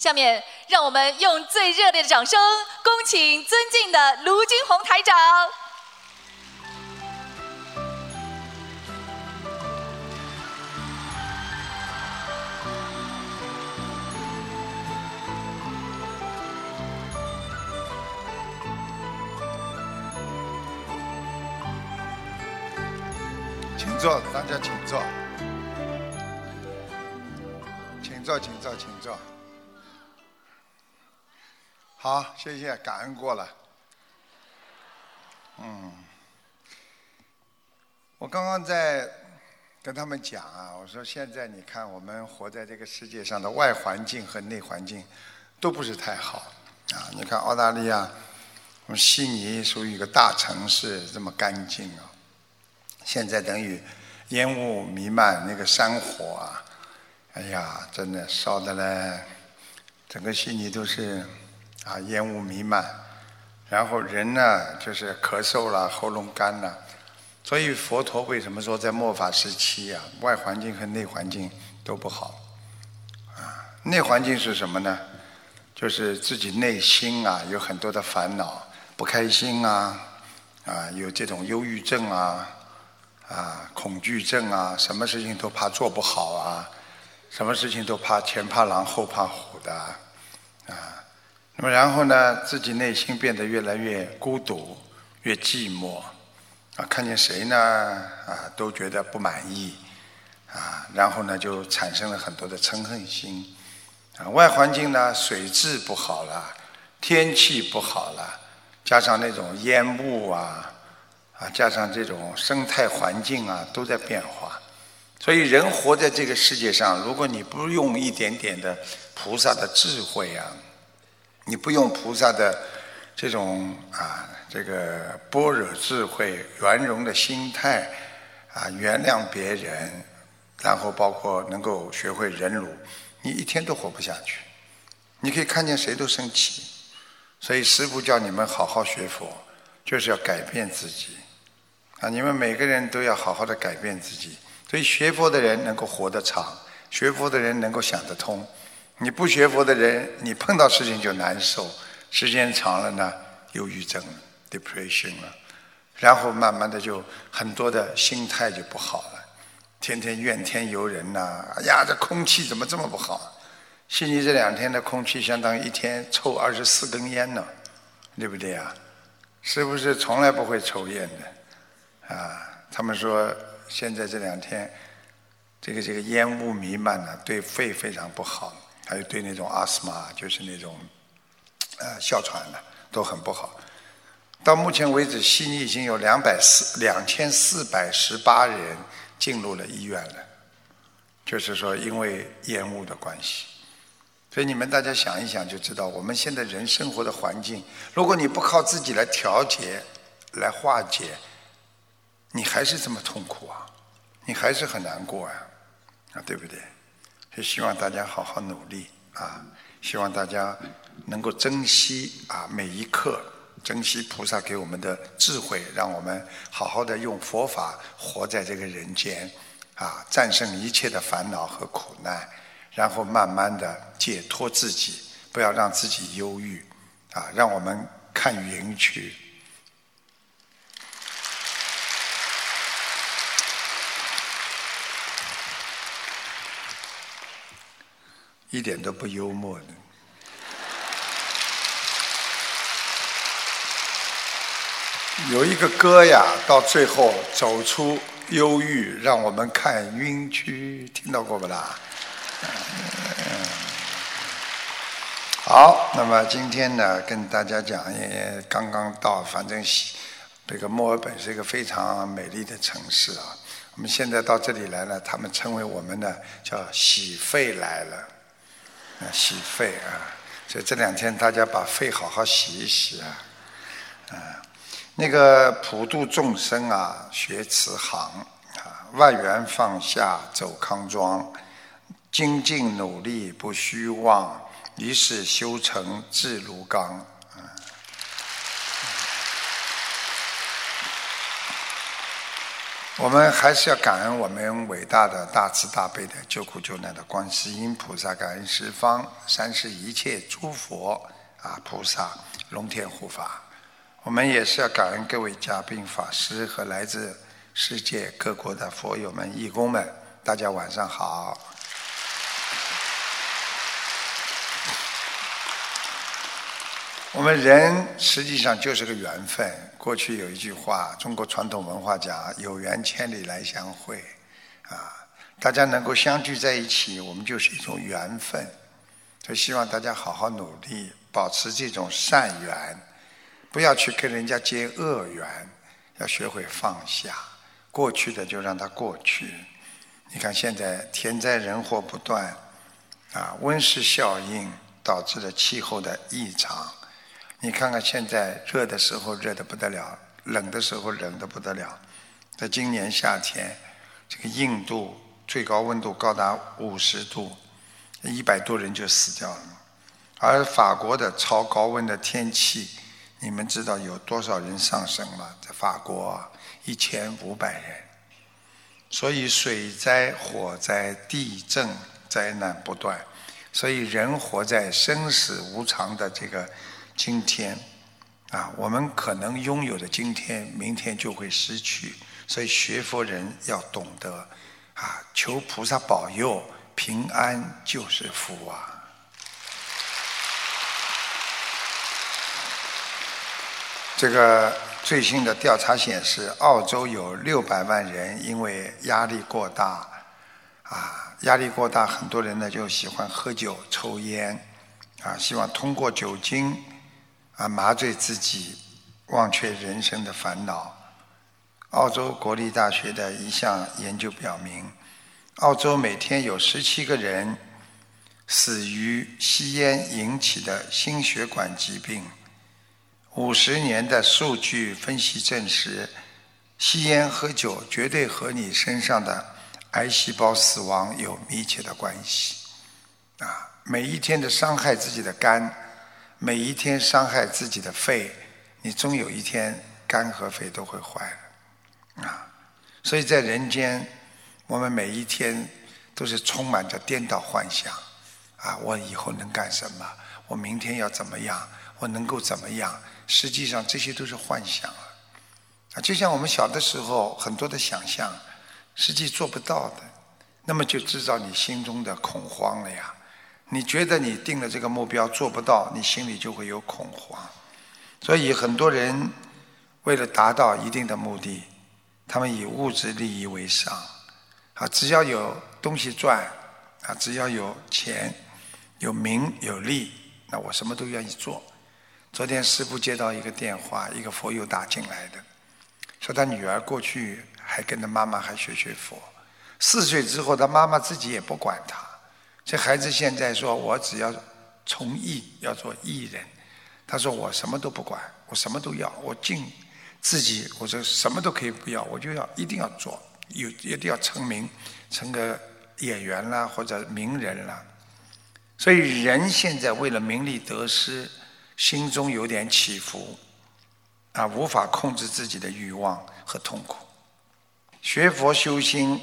下面，让我们用最热烈的掌声，恭请尊敬的卢金红台长。请坐，大家请坐，请坐，请坐，请坐。好，谢谢，感恩过了。嗯，我刚刚在跟他们讲啊，我说现在你看，我们活在这个世界上的外环境和内环境都不是太好啊。你看澳大利亚，我们悉尼属于一个大城市，这么干净啊。现在等于烟雾弥漫，那个山火啊，哎呀，真的烧的嘞，整个悉尼都是啊烟雾弥漫，然后人呢就是咳嗽了，喉咙干了，所以佛陀为什么说在末法时期啊，外环境和内环境都不好啊？内环境是什么呢？就是自己内心啊有很多的烦恼，不开心啊，啊有这种忧郁症啊。啊，恐惧症啊，什么事情都怕做不好啊，什么事情都怕前怕狼后怕虎的啊。那么然后呢，自己内心变得越来越孤独，越寂寞啊，看见谁呢啊都觉得不满意啊，然后呢就产生了很多的嗔恨心啊。外环境呢，水质不好了，天气不好了，加上那种烟雾啊。啊，加上这种生态环境啊，都在变化，所以人活在这个世界上，如果你不用一点点的菩萨的智慧啊，你不用菩萨的这种啊这个般若智慧、圆融的心态啊，原谅别人，然后包括能够学会忍辱，你一天都活不下去。你可以看见谁都生气，所以师父叫你们好好学佛，就是要改变自己。啊！你们每个人都要好好的改变自己，所以学佛的人能够活得长，学佛的人能够想得通。你不学佛的人，你碰到事情就难受，时间长了呢，忧郁症、depression 了，然后慢慢的就很多的心态就不好了，天天怨天尤人呐！哎呀，这空气怎么这么不好？悉尼这两天的空气相当于一天抽二十四根烟呢，对不对啊？是不是从来不会抽烟的？啊，他们说现在这两天，这个这个烟雾弥漫呢，对肺非常不好，还有对那种阿斯玛，就是那种呃哮喘的都很不好。到目前为止，悉尼已经有两百四两千四百十八人进入了医院了，就是说因为烟雾的关系。所以你们大家想一想就知道，我们现在人生活的环境，如果你不靠自己来调节、来化解。你还是这么痛苦啊，你还是很难过啊，啊，对不对？就希望大家好好努力啊，希望大家能够珍惜啊每一刻，珍惜菩萨给我们的智慧，让我们好好的用佛法活在这个人间，啊，战胜一切的烦恼和苦难，然后慢慢的解脱自己，不要让自己忧郁，啊，让我们看云去。一点都不幽默的。有一个歌呀，到最后走出忧郁，让我们看晕区，听到过不啦？好，那么今天呢，跟大家讲，也刚刚到，反正喜这个墨尔本是一个非常美丽的城市啊。我们现在到这里来了，他们称为我们呢叫喜肺来了。洗肺啊！所以这两天大家把肺好好洗一洗啊！啊，那个普度众生啊，学慈航啊，万缘放下走康庄，精进努力不虚妄，一世修成智如刚。我们还是要感恩我们伟大的大慈大悲的救苦救难的观世音菩萨，感恩十方三世一切诸佛啊菩萨龙天护法。我们也是要感恩各位嘉宾法师和来自世界各国的佛友们、义工们。大家晚上好。我们人实际上就是个缘分。过去有一句话，中国传统文化讲“有缘千里来相会”，啊，大家能够相聚在一起，我们就是一种缘分。就希望大家好好努力，保持这种善缘，不要去跟人家结恶缘，要学会放下，过去的就让它过去。你看现在天灾人祸不断，啊，温室效应导致了气候的异常。你看看现在热的时候热的不得了，冷的时候冷的不得了。在今年夏天，这个印度最高温度高达五十度，一百多人就死掉了。而法国的超高温的天气，你们知道有多少人丧生吗？在法国一千五百人。所以水灾、火灾、地震灾难不断，所以人活在生死无常的这个。今天，啊，我们可能拥有的今天，明天就会失去。所以学佛人要懂得，啊，求菩萨保佑，平安就是福啊。这个最新的调查显示，澳洲有六百万人因为压力过大，啊，压力过大，很多人呢就喜欢喝酒、抽烟，啊，希望通过酒精。啊，麻醉自己，忘却人生的烦恼。澳洲国立大学的一项研究表明，澳洲每天有十七个人死于吸烟引起的心血管疾病。五十年的数据分析证实，吸烟喝酒绝对和你身上的癌细胞死亡有密切的关系。啊，每一天的伤害自己的肝。每一天伤害自己的肺，你终有一天肝和肺都会坏了啊！所以在人间，我们每一天都是充满着颠倒幻想啊！我以后能干什么？我明天要怎么样？我能够怎么样？实际上这些都是幻想啊！就像我们小的时候很多的想象，实际做不到的，那么就制造你心中的恐慌了呀！你觉得你定了这个目标做不到，你心里就会有恐慌。所以很多人为了达到一定的目的，他们以物质利益为上。啊，只要有东西赚，啊，只要有钱、有名有利，那我什么都愿意做。昨天师傅接到一个电话，一个佛友打进来的，说他女儿过去还跟着妈妈还学学佛，四岁之后他妈妈自己也不管他。这孩子现在说：“我只要从艺，要做艺人。”他说：“我什么都不管，我什么都要，我尽自己，我说什么都可以不要，我就要一定要做，有一定要成名，成个演员啦或者名人啦。”所以人现在为了名利得失，心中有点起伏，啊，无法控制自己的欲望和痛苦。学佛修心，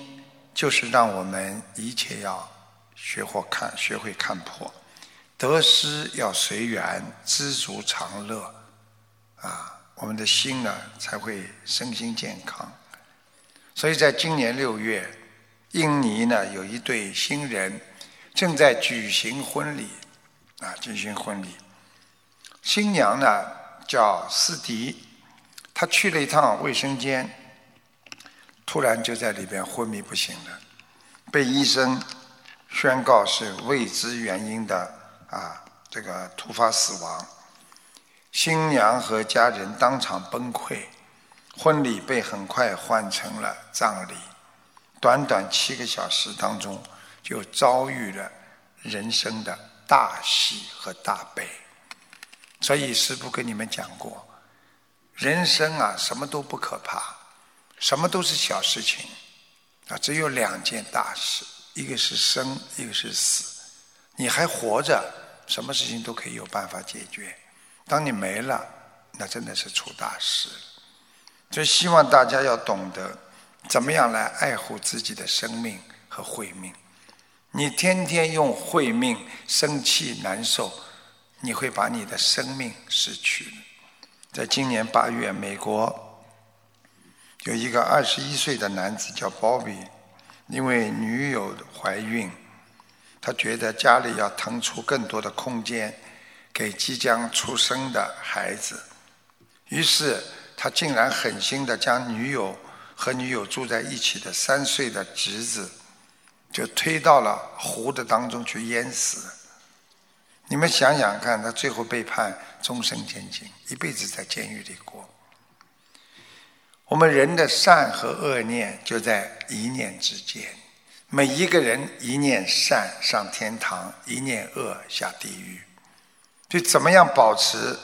就是让我们一切要。学会看，学会看破，得失要随缘，知足常乐，啊，我们的心呢才会身心健康。所以在今年六月，印尼呢有一对新人正在举行婚礼，啊，举行婚礼。新娘呢叫斯迪，她去了一趟卫生间，突然就在里边昏迷不醒了，被医生。宣告是未知原因的啊，这个突发死亡。新娘和家人当场崩溃，婚礼被很快换成了葬礼。短短七个小时当中，就遭遇了人生的大喜和大悲。所以师父跟你们讲过，人生啊，什么都不可怕，什么都是小事情啊，只有两件大事。一个是生，一个是死。你还活着，什么事情都可以有办法解决。当你没了，那真的是出大事了。所以希望大家要懂得，怎么样来爱护自己的生命和慧命。你天天用慧命生气难受，你会把你的生命失去了。在今年八月，美国有一个二十一岁的男子叫 Bobby，因为女友怀孕，他觉得家里要腾出更多的空间给即将出生的孩子，于是他竟然狠心的将女友和女友住在一起的三岁的侄子，就推到了湖的当中去淹死。你们想想看，他最后被判终身监禁，一辈子在监狱里过。我们人的善和恶念就在一念之间，每一个人一念善上天堂，一念恶下地狱。就怎么样保持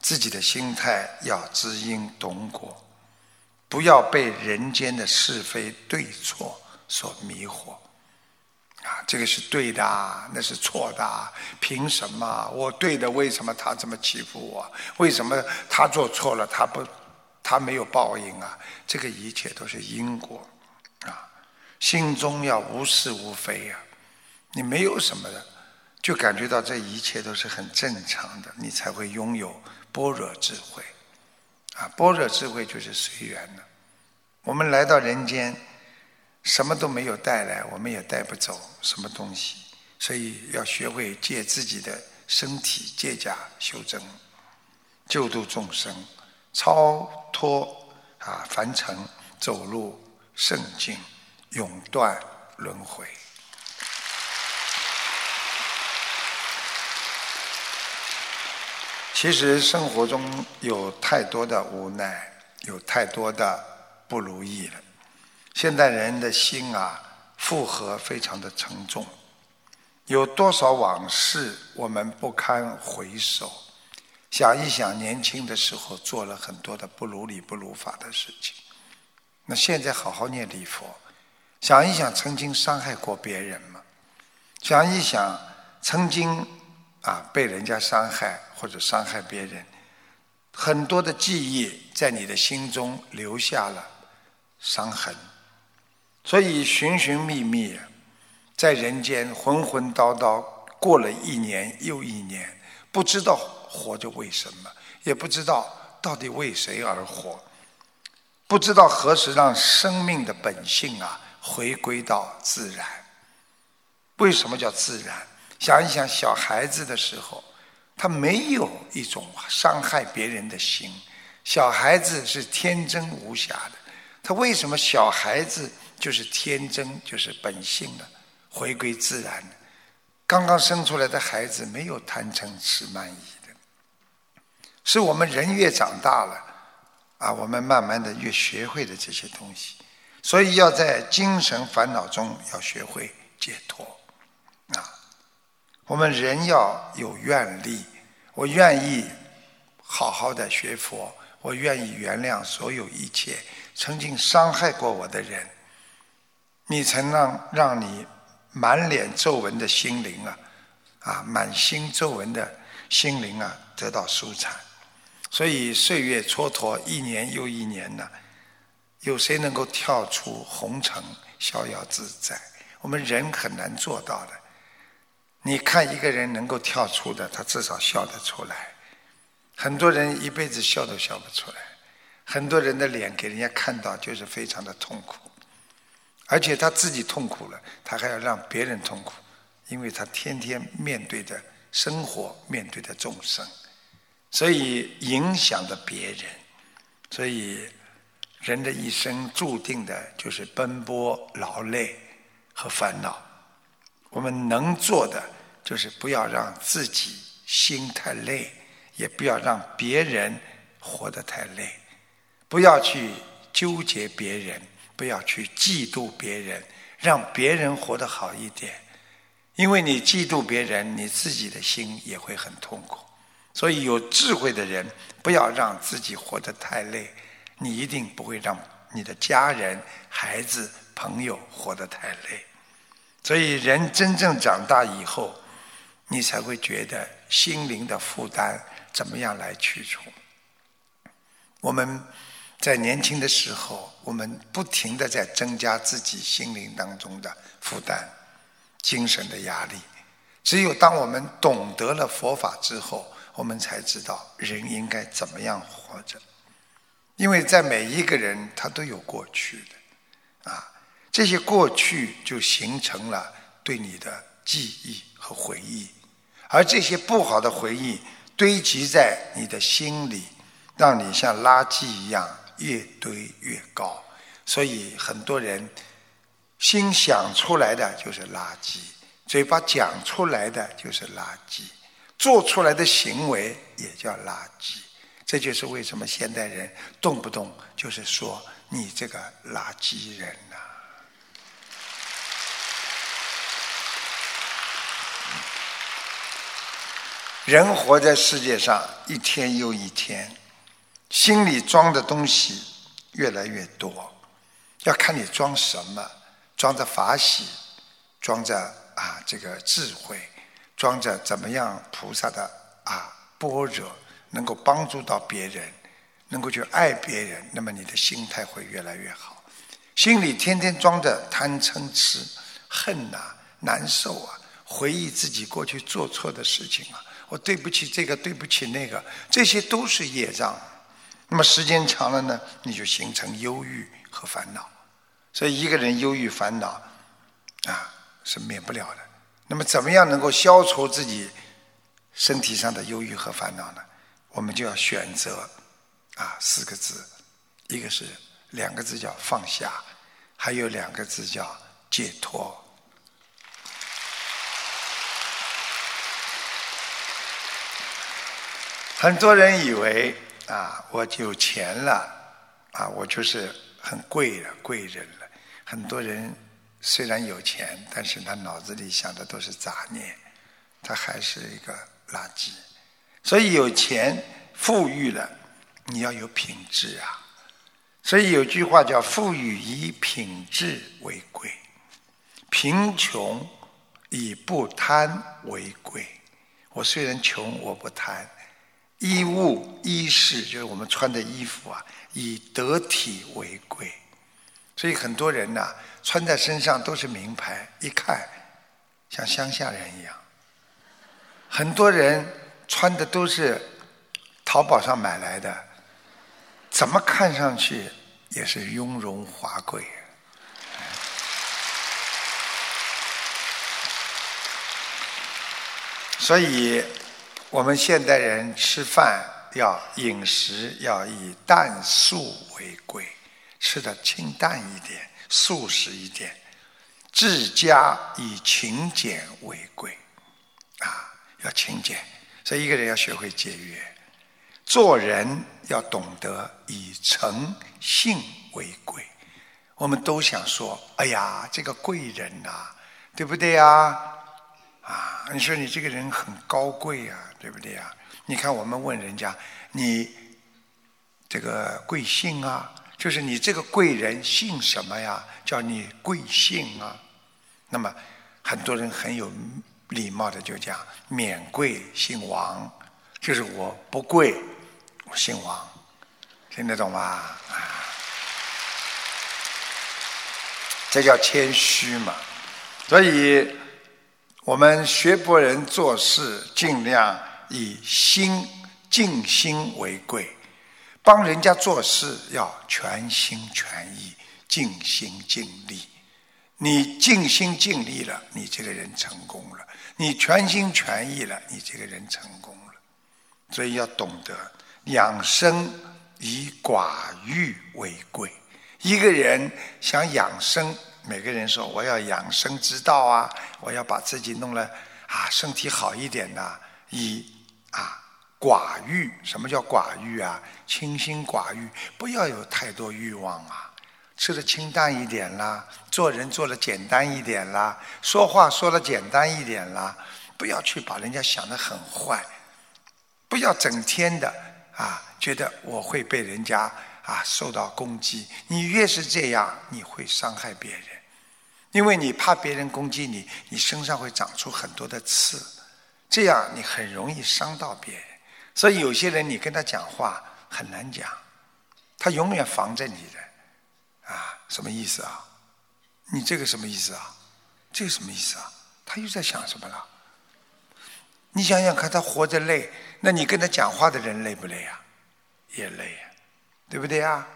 自己的心态要知因懂果，不要被人间的是非对错所迷惑。啊，这个是对的，那是错的，凭什么我对的？为什么他这么欺负我？为什么他做错了，他不，他没有报应啊？这个一切都是因果，啊，心中要无是无非呀，你没有什么的，就感觉到这一切都是很正常的，你才会拥有般若智慧，啊，般若智慧就是随缘的。我们来到人间。什么都没有带来，我们也带不走什么东西，所以要学会借自己的身体借假修真，救度众生，超脱啊凡尘，走入圣境，永断轮回。其实生活中有太多的无奈，有太多的不如意了。现代人的心啊，负荷非常的沉重，有多少往事我们不堪回首？想一想，年轻的时候做了很多的不如理不如法的事情，那现在好好念礼佛，想一想曾经伤害过别人吗？想一想曾经啊被人家伤害或者伤害别人，很多的记忆在你的心中留下了伤痕。所以寻寻觅觅，在人间混混叨叨过了一年又一年，不知道活着为什么，也不知道到底为谁而活，不知道何时让生命的本性啊回归到自然。为什么叫自然？想一想，小孩子的时候，他没有一种伤害别人的心，小孩子是天真无瑕的。他为什么小孩子？就是天真，就是本性的，回归自然。刚刚生出来的孩子没有贪嗔痴慢疑，是我们人越长大了，啊，我们慢慢的越学会的这些东西。所以要在精神烦恼中要学会解脱，啊，我们人要有愿力，我愿意好好的学佛，我愿意原谅所有一切曾经伤害过我的人。你才让让你满脸皱纹的心灵啊，啊，满心皱纹的心灵啊，得到舒畅。所以岁月蹉跎，一年又一年呢，有谁能够跳出红尘，逍遥自在？我们人很难做到的。你看一个人能够跳出的，他至少笑得出来。很多人一辈子笑都笑不出来，很多人的脸给人家看到就是非常的痛苦。而且他自己痛苦了，他还要让别人痛苦，因为他天天面对着生活，面对着众生，所以影响着别人。所以人的一生注定的就是奔波劳累和烦恼。我们能做的就是不要让自己心太累，也不要让别人活得太累，不要去纠结别人。不要去嫉妒别人，让别人活得好一点，因为你嫉妒别人，你自己的心也会很痛苦。所以有智慧的人，不要让自己活得太累，你一定不会让你的家人、孩子、朋友活得太累。所以人真正长大以后，你才会觉得心灵的负担怎么样来去除。我们在年轻的时候。我们不停的在增加自己心灵当中的负担、精神的压力。只有当我们懂得了佛法之后，我们才知道人应该怎么样活着。因为在每一个人他都有过去的，啊，这些过去就形成了对你的记忆和回忆，而这些不好的回忆堆积在你的心里，让你像垃圾一样越堆越高。所以很多人心想出来的就是垃圾，嘴巴讲出来的就是垃圾，做出来的行为也叫垃圾。这就是为什么现代人动不动就是说你这个垃圾人呐。人活在世界上一天又一天，心里装的东西越来越多，要看你装什么，装着法喜，装着啊这个智慧，装着怎么样菩萨的啊般若。能够帮助到别人，能够去爱别人，那么你的心态会越来越好。心里天天装着贪嗔痴、恨呐、难受啊，回忆自己过去做错的事情啊，我对不起这个，对不起那个，这些都是业障。那么时间长了呢，你就形成忧郁和烦恼。所以一个人忧郁烦恼啊是免不了的。那么怎么样能够消除自己身体上的忧郁和烦恼呢？我们就要选择啊四个字，一个是两个字叫放下，还有两个字叫解脱。很多人以为啊，我有钱了啊，我就是很贵了贵人了。很多人虽然有钱，但是他脑子里想的都是杂念，他还是一个垃圾。所以有钱富裕了，你要有品质啊！所以有句话叫“富裕以品质为贵，贫穷以不贪为贵”。我虽然穷，我不贪；衣物衣饰，就是我们穿的衣服啊，以得体为贵。所以很多人呐，穿在身上都是名牌，一看像乡下人一样。很多人。穿的都是淘宝上买来的，怎么看上去也是雍容华贵。所以，我们现代人吃饭要饮食要以淡素为贵，吃的清淡一点、素食一点，治家以勤俭为贵，啊，要勤俭。所以，一个人要学会节约，做人要懂得以诚信为贵。我们都想说：“哎呀，这个贵人呐，对不对呀？啊，你说你这个人很高贵啊，对不对呀？你看，我们问人家，你这个贵姓啊？就是你这个贵人姓什么呀？叫你贵姓啊？那么，很多人很有。礼貌的就讲免贵姓王，就是我不贵，我姓王，听得懂吗？啊，这叫谦虚嘛。所以，我们学佛人做事尽量以心静心为贵，帮人家做事要全心全意、尽心尽力。你尽心尽力了，你这个人成功了。你全心全意了，你这个人成功了，所以要懂得养生以寡欲为贵。一个人想养生，每个人说我要养生之道啊，我要把自己弄了啊，身体好一点呐，以啊寡欲。什么叫寡欲啊？清心寡欲，不要有太多欲望啊。吃的清淡一点啦，做人做的简单一点啦，说话说的简单一点啦，不要去把人家想得很坏，不要整天的啊觉得我会被人家啊受到攻击。你越是这样，你会伤害别人，因为你怕别人攻击你，你身上会长出很多的刺，这样你很容易伤到别人。所以有些人你跟他讲话很难讲，他永远防着你的。啊，什么意思啊？你这个什么意思啊？这个什么意思啊？他又在想什么了？你想想看，他活着累，那你跟他讲话的人累不累啊？也累，对不对啊？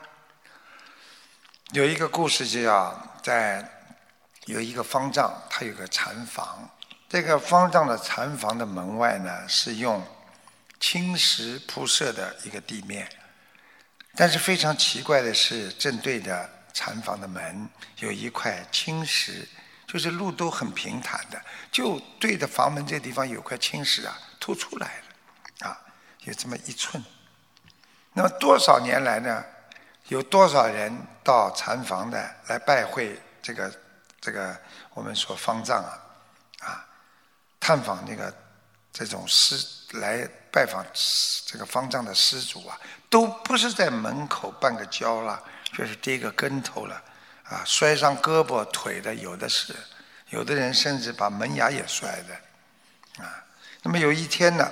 有一个故事，就叫在有一个方丈，他有个禅房。这个方丈的禅房的门外呢，是用青石铺设的一个地面。但是非常奇怪的是，正对着禅房的门有一块青石。就是路都很平坦的，就对着房门这地方有块青石啊，凸出来了，啊，有这么一寸。那么多少年来呢？有多少人到禅房的来拜会这个这个我们说方丈啊，啊，探访那个这种师来拜访这个方丈的施主啊，都不是在门口绊个跤了，就是跌个跟头了。啊，摔伤胳膊腿的有的是，有的人甚至把门牙也摔的，啊。那么有一天呢，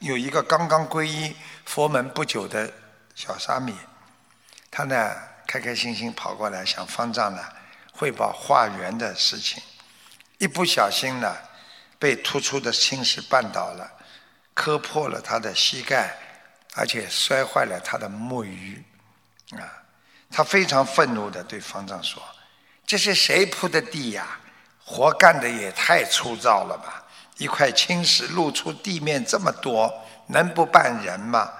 有一个刚刚皈依佛门不久的小沙弥，他呢开开心心跑过来向方丈呢汇报化缘的事情，一不小心呢被突出的青石绊倒了，磕破了他的膝盖，而且摔坏了他的木鱼，啊。他非常愤怒地对方丈说：“这是谁铺的地呀？活干的也太粗糙了吧！一块青石露出地面这么多，能不绊人吗？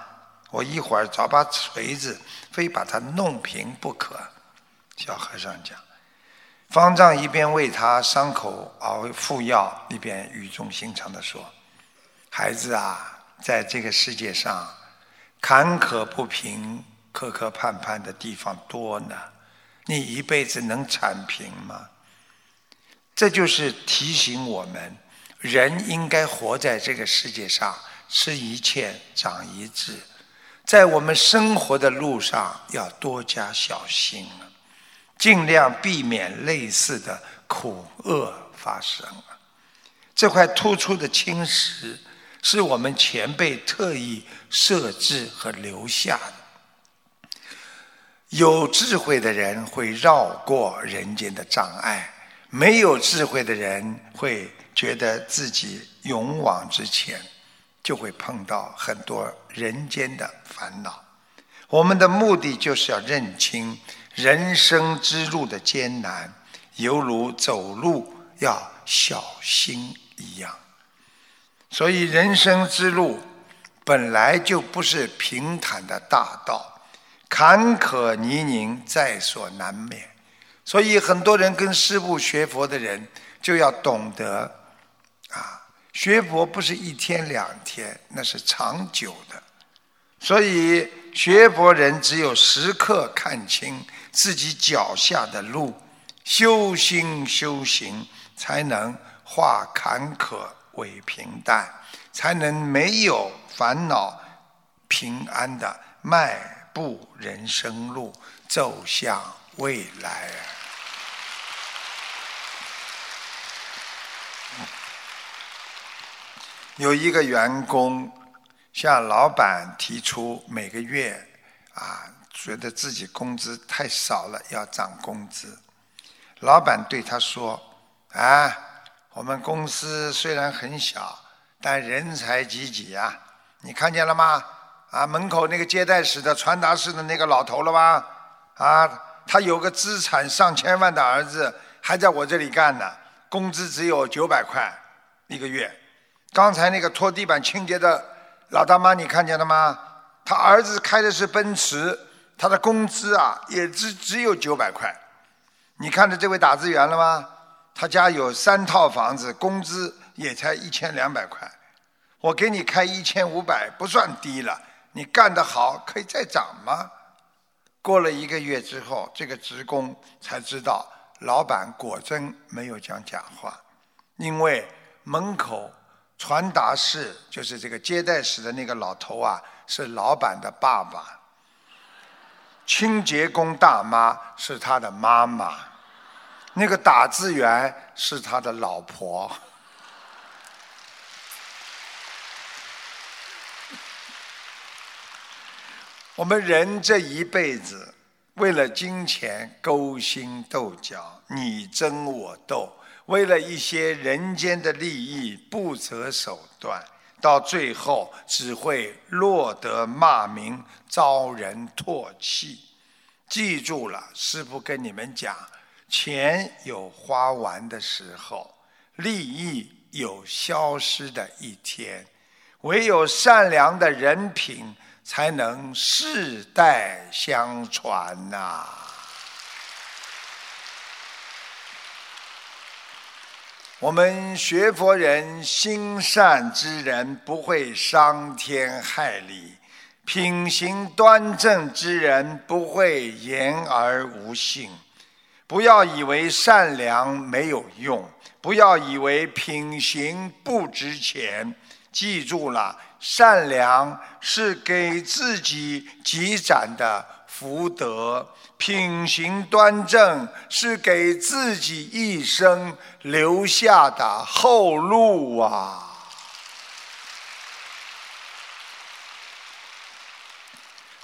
我一会儿找把锤子，非把它弄平不可。”小和尚讲，方丈一边为他伤口熬敷药，一边语重心长地说：“孩子啊，在这个世界上，坎坷不平。”磕磕绊绊的地方多呢，你一辈子能铲平吗？这就是提醒我们，人应该活在这个世界上，吃一堑长一智，在我们生活的路上要多加小心啊，尽量避免类似的苦厄发生啊。这块突出的青石，是我们前辈特意设置和留下的。有智慧的人会绕过人间的障碍，没有智慧的人会觉得自己勇往直前，就会碰到很多人间的烦恼。我们的目的就是要认清人生之路的艰难，犹如走路要小心一样。所以，人生之路本来就不是平坦的大道。坎坷泥泞在所难免，所以很多人跟师父学佛的人就要懂得，啊，学佛不是一天两天，那是长久的。所以学佛人只有时刻看清自己脚下的路，修心修行，才能化坎坷为平淡，才能没有烦恼，平安的迈。步人生路，走向未来。有一个员工向老板提出每个月啊，觉得自己工资太少了，要涨工资。老板对他说：“啊，我们公司虽然很小，但人才济济呀，你看见了吗？”啊，门口那个接待室的传达室的那个老头了吧？啊，他有个资产上千万的儿子，还在我这里干呢，工资只有九百块一个月。刚才那个拖地板清洁的老大妈，你看见了吗？他儿子开的是奔驰，他的工资啊也只只有九百块。你看着这位打字员了吗？他家有三套房子，工资也才一千两百块。我给你开一千五百，不算低了。你干得好，可以再涨吗？过了一个月之后，这个职工才知道，老板果真没有讲假话，因为门口传达室就是这个接待室的那个老头啊，是老板的爸爸；清洁工大妈是他的妈妈；那个打字员是他的老婆。我们人这一辈子，为了金钱勾心斗角，你争我斗，为了一些人间的利益不择手段，到最后只会落得骂名，遭人唾弃。记住了，师父跟你们讲，钱有花完的时候，利益有消失的一天，唯有善良的人品。才能世代相传呐！我们学佛人心善之人不会伤天害理，品行端正之人不会言而无信。不要以为善良没有用，不要以为品行不值钱。记住了。善良是给自己积攒的福德，品行端正是给自己一生留下的后路啊！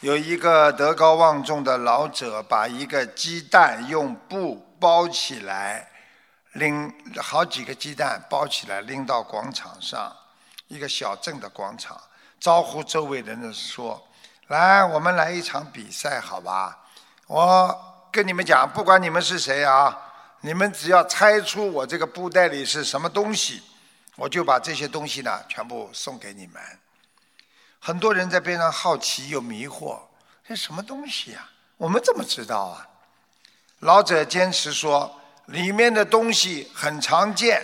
有一个德高望重的老者，把一个鸡蛋用布包起来，拎好几个鸡蛋包起来拎到广场上。一个小镇的广场，招呼周围人的说：“来，我们来一场比赛，好吧？我跟你们讲，不管你们是谁啊，你们只要猜出我这个布袋里是什么东西，我就把这些东西呢全部送给你们。”很多人在边上好奇又迷惑：“这什么东西呀？我们怎么知道啊？”老者坚持说：“里面的东西很常见。”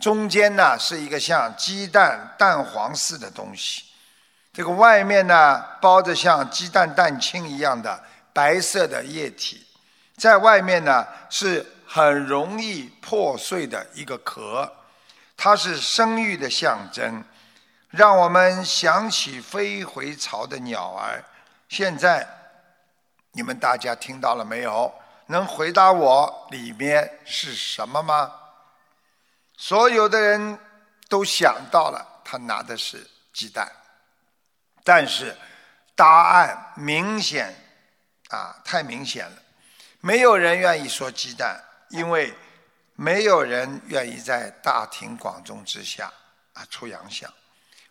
中间呢是一个像鸡蛋蛋黄似的东西，这个外面呢包着像鸡蛋蛋清一样的白色的液体，在外面呢是很容易破碎的一个壳，它是生育的象征，让我们想起飞回巢的鸟儿。现在你们大家听到了没有？能回答我里面是什么吗？所有的人都想到了，他拿的是鸡蛋，但是答案明显啊，太明显了，没有人愿意说鸡蛋，因为没有人愿意在大庭广众之下啊出洋相。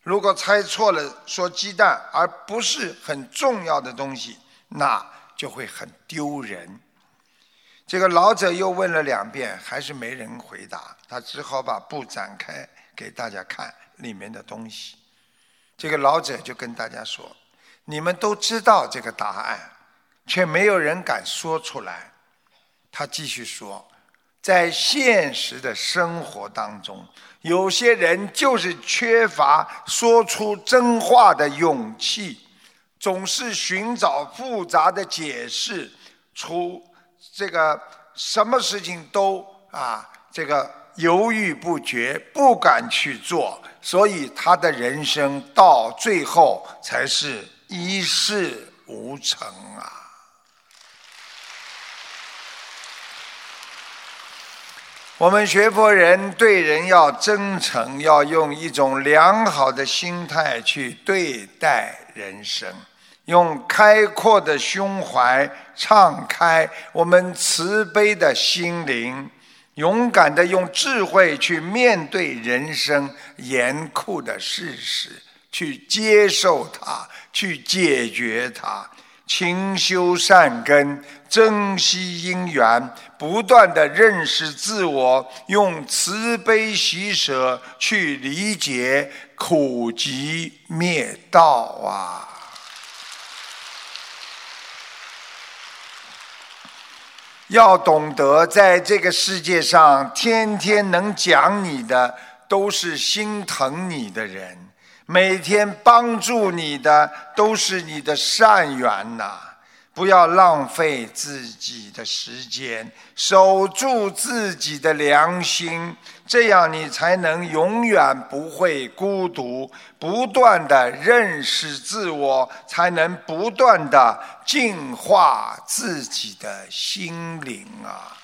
如果猜错了说鸡蛋，而不是很重要的东西，那就会很丢人。这个老者又问了两遍，还是没人回答。他只好把布展开给大家看里面的东西。这个老者就跟大家说：“你们都知道这个答案，却没有人敢说出来。”他继续说：“在现实的生活当中，有些人就是缺乏说出真话的勇气，总是寻找复杂的解释出。”这个什么事情都啊，这个犹豫不决，不敢去做，所以他的人生到最后才是一事无成啊。我们学佛人对人要真诚，要用一种良好的心态去对待人生。用开阔的胸怀敞开我们慈悲的心灵，勇敢的用智慧去面对人生严酷的事实，去接受它，去解决它，勤修善根，珍惜因缘，不断的认识自我，用慈悲喜舍去理解苦集灭道啊。要懂得，在这个世界上，天天能讲你的，都是心疼你的人；每天帮助你的，都是你的善缘呐。不要浪费自己的时间，守住自己的良心，这样你才能永远不会孤独。不断的认识自我，才能不断的净化自己的心灵啊！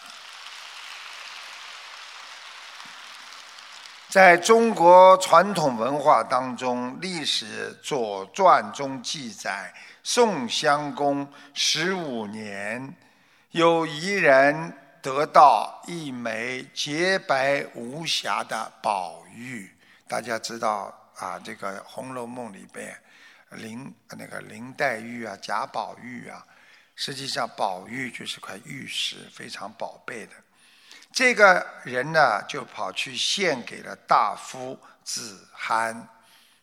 在中国传统文化当中，历史《左传》中记载，宋襄公十五年，有一人得到一枚洁白无瑕的宝玉。大家知道啊，这个《红楼梦》里边，林那个林黛玉啊，贾宝玉啊，实际上宝玉就是块玉石，非常宝贝的。这个人呢，就跑去献给了大夫子罕，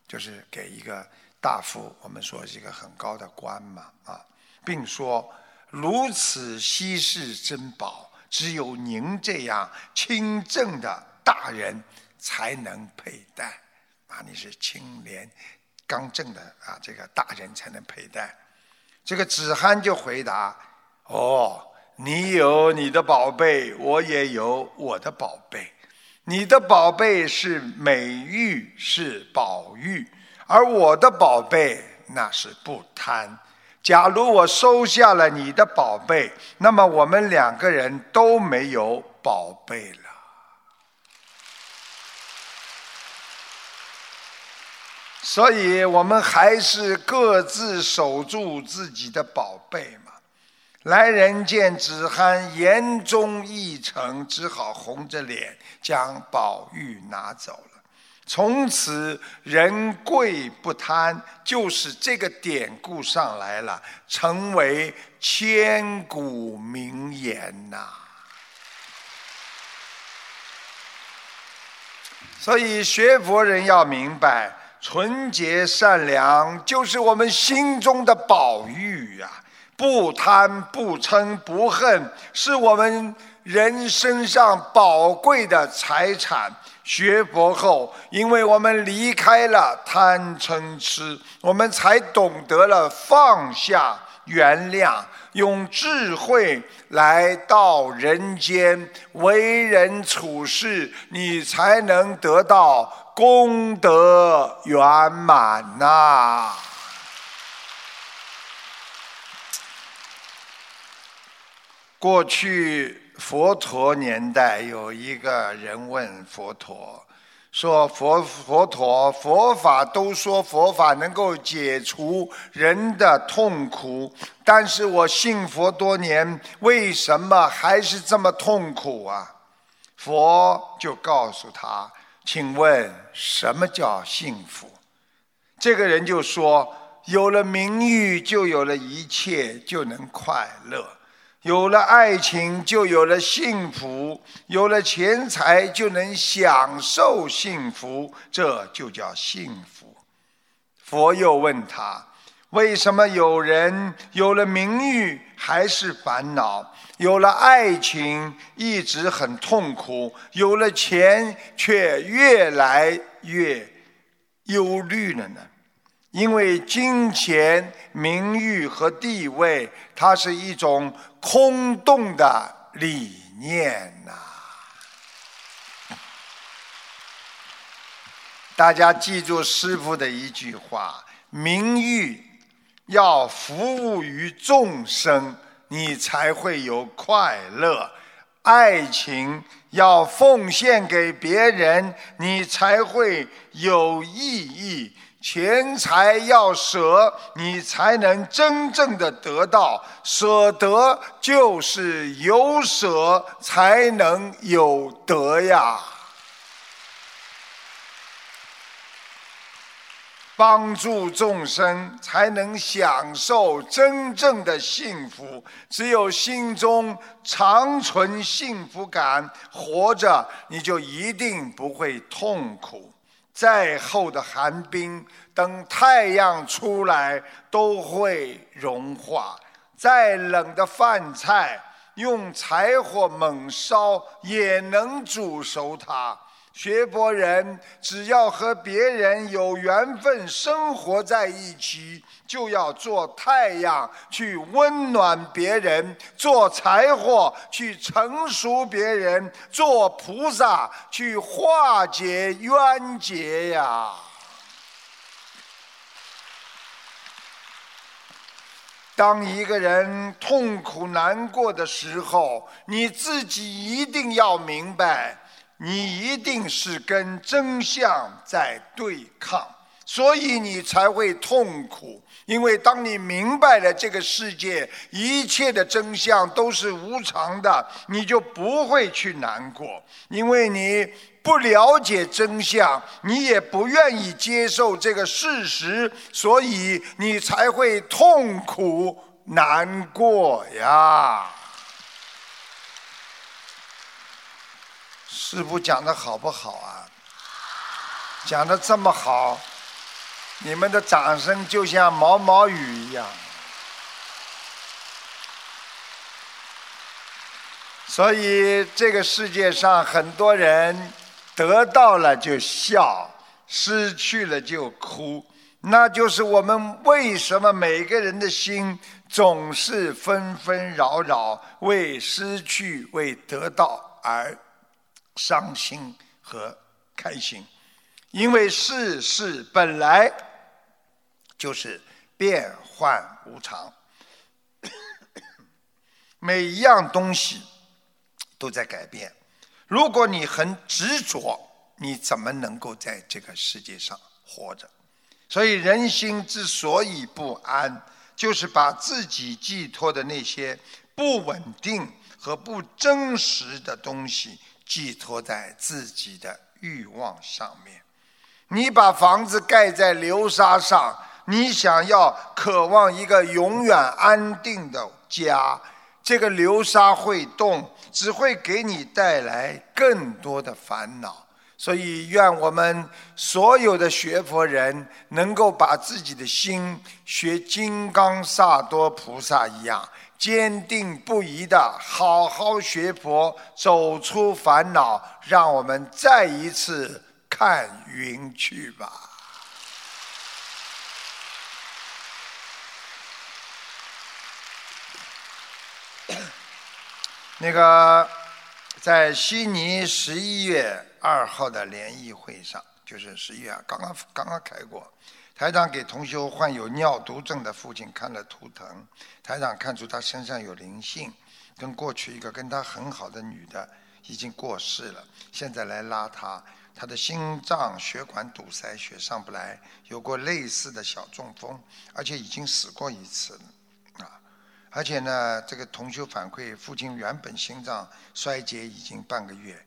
就是给一个大夫，我们说是一个很高的官嘛，啊，并说如此稀世珍宝，只有您这样清正的大人才能佩戴，啊，你是清廉刚正的啊，这个大人才能佩戴。这个子罕就回答：哦。你有你的宝贝，我也有我的宝贝。你的宝贝是美玉，是宝玉，而我的宝贝那是不贪。假如我收下了你的宝贝，那么我们两个人都没有宝贝了。所以我们还是各自守住自己的宝贝嘛。来人见子罕言中意诚，只好红着脸将宝玉拿走了。从此人贵不贪，就是这个典故上来了，成为千古名言呐。所以学佛人要明白，纯洁善良就是我们心中的宝玉呀。不贪不嗔不恨，是我们人身上宝贵的财产。学佛后，因为我们离开了贪嗔痴，我们才懂得了放下、原谅，用智慧来到人间，为人处事，你才能得到功德圆满呐。过去佛陀年代，有一个人问佛陀说：“佛佛陀，佛法都说佛法能够解除人的痛苦，但是我信佛多年，为什么还是这么痛苦啊？”佛就告诉他：“请问什么叫幸福？”这个人就说：“有了名誉，就有了一切，就能快乐。”有了爱情，就有了幸福；有了钱财，就能享受幸福，这就叫幸福。佛又问他：为什么有人有了名誉还是烦恼，有了爱情一直很痛苦，有了钱却越来越忧虑了呢？因为金钱、名誉和地位，它是一种空洞的理念呐。大家记住师傅的一句话：名誉要服务于众生，你才会有快乐；爱情要奉献给别人，你才会有意义。钱财要舍，你才能真正的得到。舍得就是有舍，才能有得呀。帮助众生，才能享受真正的幸福。只有心中常存幸福感，活着你就一定不会痛苦。再厚的寒冰，等太阳出来都会融化；再冷的饭菜，用柴火猛烧也能煮熟它。学佛人只要和别人有缘分，生活在一起，就要做太阳去温暖别人，做柴火去成熟别人，做菩萨去化解冤结呀。当一个人痛苦难过的时候，你自己一定要明白。你一定是跟真相在对抗，所以你才会痛苦。因为当你明白了这个世界一切的真相都是无常的，你就不会去难过，因为你不了解真相，你也不愿意接受这个事实，所以你才会痛苦难过呀。师傅讲的好不好啊？讲的这么好。你们的掌声就像毛毛雨一样，所以这个世界上很多人得到了就笑，失去了就哭，那就是我们为什么每个人的心总是纷纷扰扰，为失去、为得到而伤心和开心，因为世事本来。就是变幻无常，每一样东西都在改变。如果你很执着，你怎么能够在这个世界上活着？所以人心之所以不安，就是把自己寄托的那些不稳定和不真实的东西寄托在自己的欲望上面。你把房子盖在流沙上。你想要渴望一个永远安定的家，这个流沙会动，只会给你带来更多的烦恼。所以，愿我们所有的学佛人能够把自己的心学金刚萨多菩萨一样，坚定不移的好好学佛，走出烦恼。让我们再一次看云去吧。那个在悉尼十一月二号的联谊会上，就是十一月刚刚刚刚开过，台长给同修患有尿毒症的父亲看了图腾，台长看出他身上有灵性，跟过去一个跟他很好的女的已经过世了，现在来拉他，他的心脏血管堵塞，血上不来，有过类似的小中风，而且已经死过一次了。而且呢，这个同修反馈，父亲原本心脏衰竭已经半个月，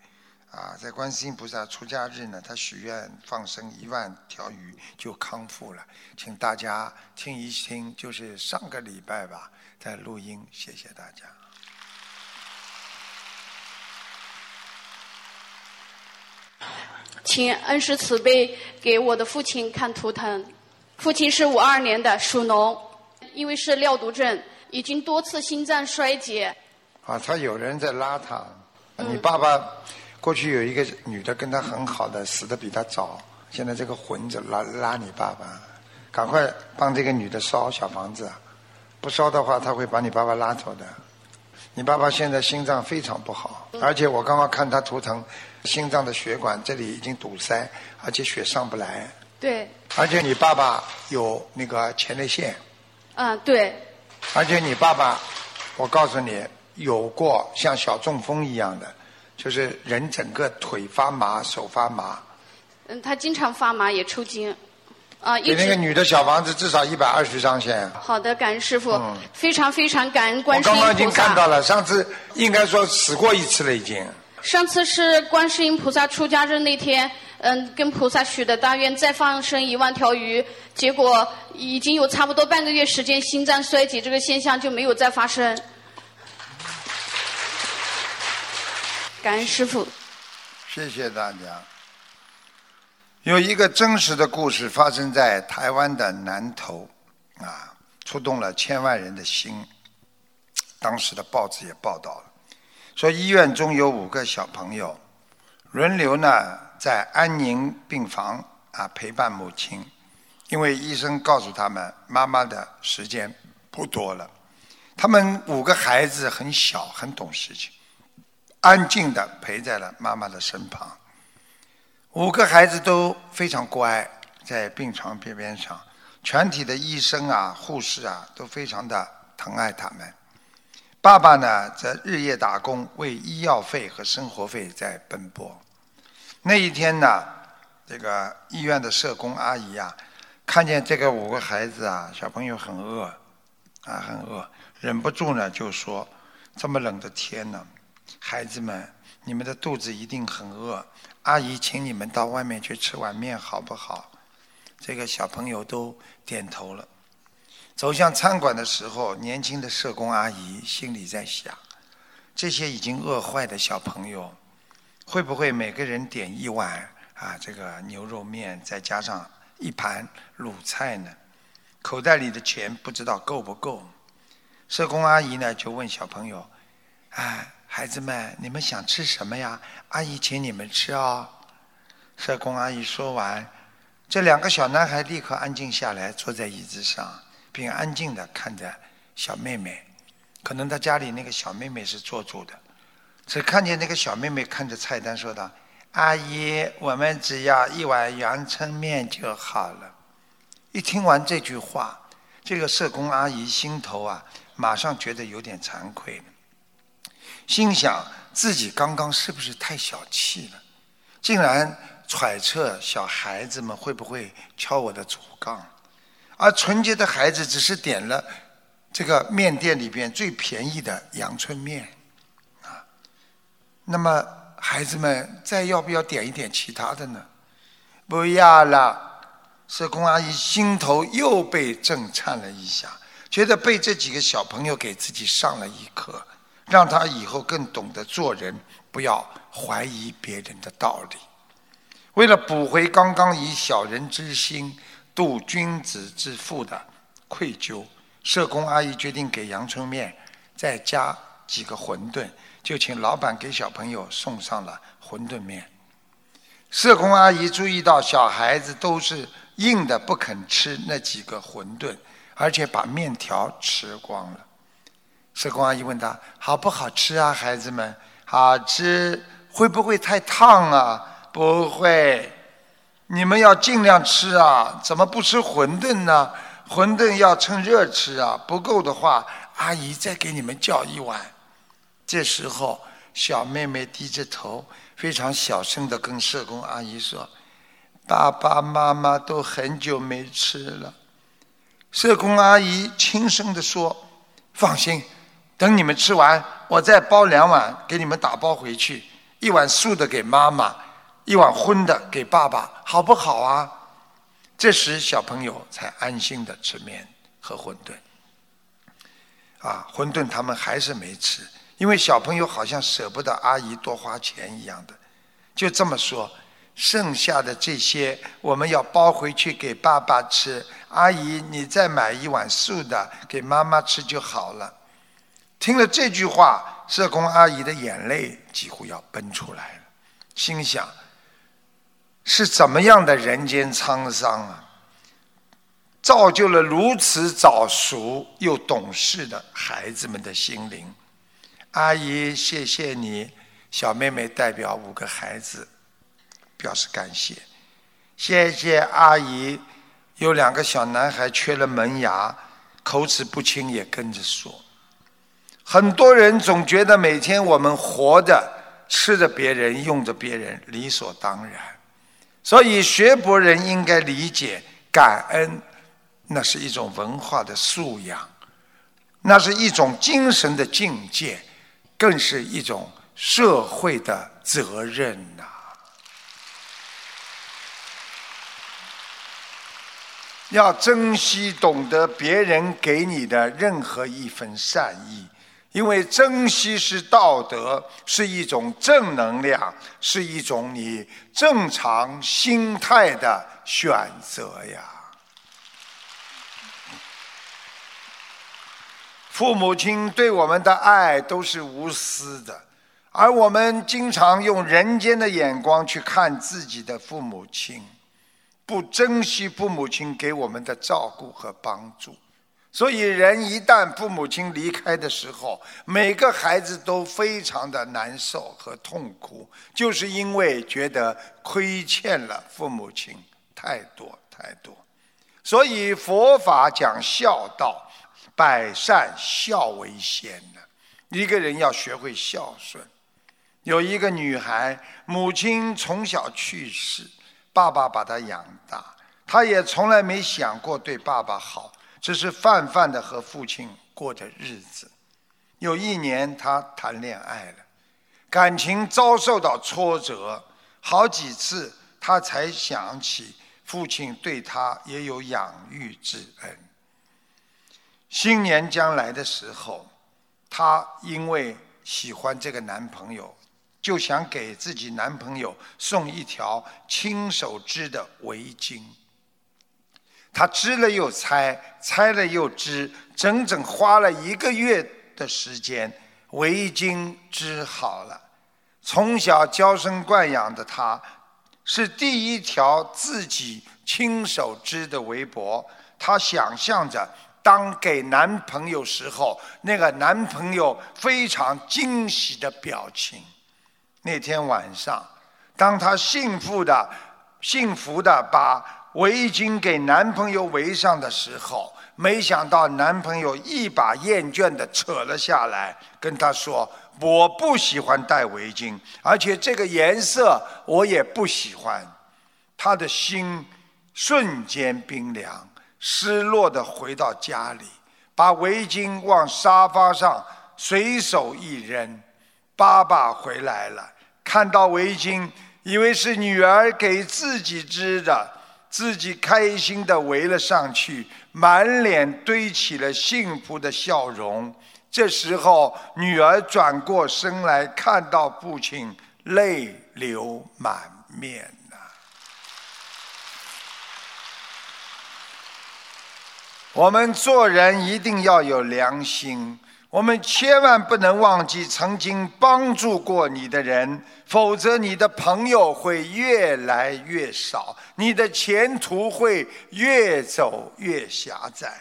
啊，在观世音菩萨出家日呢，他许愿放生一万条鱼就康复了，请大家听一听，就是上个礼拜吧，在录音，谢谢大家。请恩师慈悲给我的父亲看图腾，父亲是五二年的，属龙，因为是尿毒症。已经多次心脏衰竭。啊，他有人在拉他。你爸爸过去有一个女的跟他很好的，死的比他早。现在这个混子拉拉你爸爸，赶快帮这个女的烧小房子，不烧的话他会把你爸爸拉走的。你爸爸现在心脏非常不好，而且我刚刚看他图腾，心脏的血管这里已经堵塞，而且血上不来。对。而且你爸爸有那个前列腺。啊，对。而且你爸爸，我告诉你，有过像小中风一样的，就是人整个腿发麻、手发麻。嗯，他经常发麻，也抽筋。啊，给那个女的小房子至少一百二十张先。好的，感恩师傅，非常非常感恩观世音菩萨。我刚刚已经看到了，上次应该说死过一次了，已经。上次是观世音菩萨出家日那天。嗯，跟菩萨许的大愿，再放生一万条鱼，结果已经有差不多半个月时间，心脏衰竭这个现象就没有再发生。感恩师傅。谢谢大家。有一个真实的故事发生在台湾的南投，啊，触动了千万人的心。当时的报纸也报道了，说医院中有五个小朋友，轮流呢。在安宁病房啊陪伴母亲，因为医生告诉他们妈妈的时间不多了。他们五个孩子很小，很懂事情，安静的陪在了妈妈的身旁。五个孩子都非常乖，在病床边边上，全体的医生啊、护士啊都非常的疼爱他们。爸爸呢则日夜打工，为医药费和生活费在奔波。那一天呢，这个医院的社工阿姨啊，看见这个五个孩子啊，小朋友很饿，啊很饿，忍不住呢就说：这么冷的天呢，孩子们，你们的肚子一定很饿，阿姨请你们到外面去吃碗面好不好？这个小朋友都点头了。走向餐馆的时候，年轻的社工阿姨心里在想：这些已经饿坏的小朋友，会不会每个人点一碗啊这个牛肉面，再加上一盘卤菜呢？口袋里的钱不知道够不够。社工阿姨呢就问小朋友：“哎，孩子们，你们想吃什么呀？阿姨请你们吃哦。”社工阿姨说完，这两个小男孩立刻安静下来，坐在椅子上。并安静地看着小妹妹，可能他家里那个小妹妹是做主的，只看见那个小妹妹看着菜单说道：“阿姨，我们只要一碗阳春面就好了。”一听完这句话，这个社工阿姨心头啊，马上觉得有点惭愧，心想自己刚刚是不是太小气了，竟然揣测小孩子们会不会敲我的竹杠。而纯洁的孩子只是点了这个面店里边最便宜的阳春面，啊，那么孩子们再要不要点一点其他的呢？不要了。社工阿姨心头又被震颤了一下，觉得被这几个小朋友给自己上了一课，让他以后更懂得做人，不要怀疑别人的道理。为了补回刚刚以小人之心。度君子之腹的愧疚，社工阿姨决定给阳春面再加几个馄饨，就请老板给小朋友送上了馄饨面。社工阿姨注意到小孩子都是硬的不肯吃那几个馄饨，而且把面条吃光了。社工阿姨问他好不好吃啊，孩子们？好吃，会不会太烫啊？不会。你们要尽量吃啊！怎么不吃馄饨呢？馄饨要趁热吃啊！不够的话，阿姨再给你们叫一碗。这时候，小妹妹低着头，非常小声的跟社工阿姨说：“爸爸妈妈都很久没吃了。”社工阿姨轻声的说：“放心，等你们吃完，我再包两碗给你们打包回去，一碗素的给妈妈。”一碗荤的给爸爸，好不好啊？这时小朋友才安心的吃面和馄饨。啊，馄饨他们还是没吃，因为小朋友好像舍不得阿姨多花钱一样的。就这么说，剩下的这些我们要包回去给爸爸吃。阿姨，你再买一碗素的给妈妈吃就好了。听了这句话，社工阿姨的眼泪几乎要奔出来了，心想。是怎么样的人间沧桑啊！造就了如此早熟又懂事的孩子们的心灵。阿姨，谢谢你，小妹妹代表五个孩子表示感谢。谢谢阿姨，有两个小男孩缺了门牙，口齿不清也跟着说。很多人总觉得每天我们活着，吃着别人，用着别人，理所当然。所以，学博人应该理解感恩，那是一种文化的素养，那是一种精神的境界，更是一种社会的责任呐。要珍惜懂得别人给你的任何一份善意。因为珍惜是道德，是一种正能量，是一种你正常心态的选择呀。父母亲对我们的爱都是无私的，而我们经常用人间的眼光去看自己的父母亲，不珍惜父母亲给我们的照顾和帮助。所以，人一旦父母亲离开的时候，每个孩子都非常的难受和痛苦，就是因为觉得亏欠了父母亲太多太多。所以，佛法讲孝道，百善孝为先的。一个人要学会孝顺，有一个女孩，母亲从小去世，爸爸把她养大，她也从来没想过对爸爸好，只是泛泛的和父亲过着日子。有一年，她谈恋爱了，感情遭受到挫折，好几次她才想起父亲对她也有养育之恩。新年将来的时候，她因为喜欢这个男朋友。就想给自己男朋友送一条亲手织的围巾。她织了又拆，拆了又织，整整花了一个月的时间，围巾织好了。从小娇生惯养的她，是第一条自己亲手织的围脖。她想象着当给男朋友时候，那个男朋友非常惊喜的表情。那天晚上，当她幸福的、幸福的把围巾给男朋友围上的时候，没想到男朋友一把厌倦的扯了下来，跟她说：“我不喜欢戴围巾，而且这个颜色我也不喜欢。”她的心瞬间冰凉，失落的回到家里，把围巾往沙发上随手一扔。爸爸回来了。看到围巾，以为是女儿给自己织的，自己开心的围了上去，满脸堆起了幸福的笑容。这时候，女儿转过身来，看到父亲，泪流满面呐。我们做人一定要有良心。我们千万不能忘记曾经帮助过你的人，否则你的朋友会越来越少，你的前途会越走越狭窄。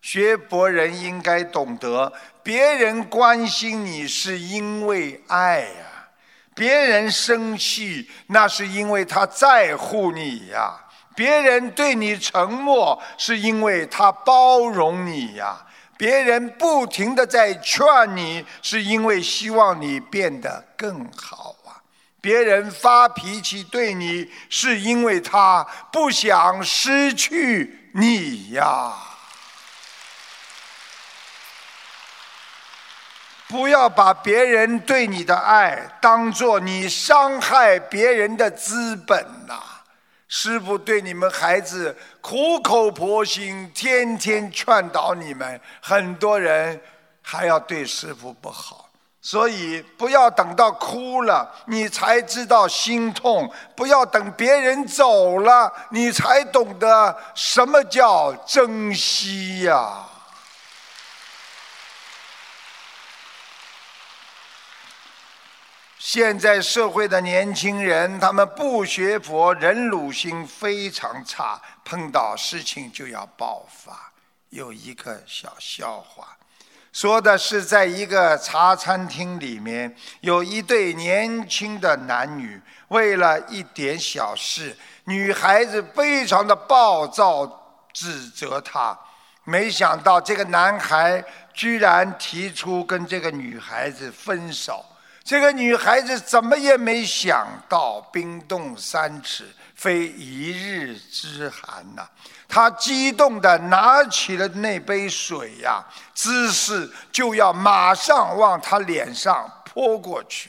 学博人应该懂得，别人关心你是因为爱呀，别人生气那是因为他在乎你呀，别人对你沉默是因为他包容你呀。别人不停的在劝你，是因为希望你变得更好啊！别人发脾气对你，是因为他不想失去你呀！不要把别人对你的爱当做你伤害别人的资本呐！师父对你们孩子苦口婆心，天天劝导你们，很多人还要对师父不好，所以不要等到哭了你才知道心痛，不要等别人走了你才懂得什么叫珍惜呀。现在社会的年轻人，他们不学佛，忍辱心非常差，碰到事情就要爆发。有一个小笑话，说的是在一个茶餐厅里面，有一对年轻的男女，为了一点小事，女孩子非常的暴躁，指责他。没想到这个男孩居然提出跟这个女孩子分手。这个女孩子怎么也没想到，冰冻三尺非一日之寒呐！她激动地拿起了那杯水呀，姿势就要马上往她脸上泼过去。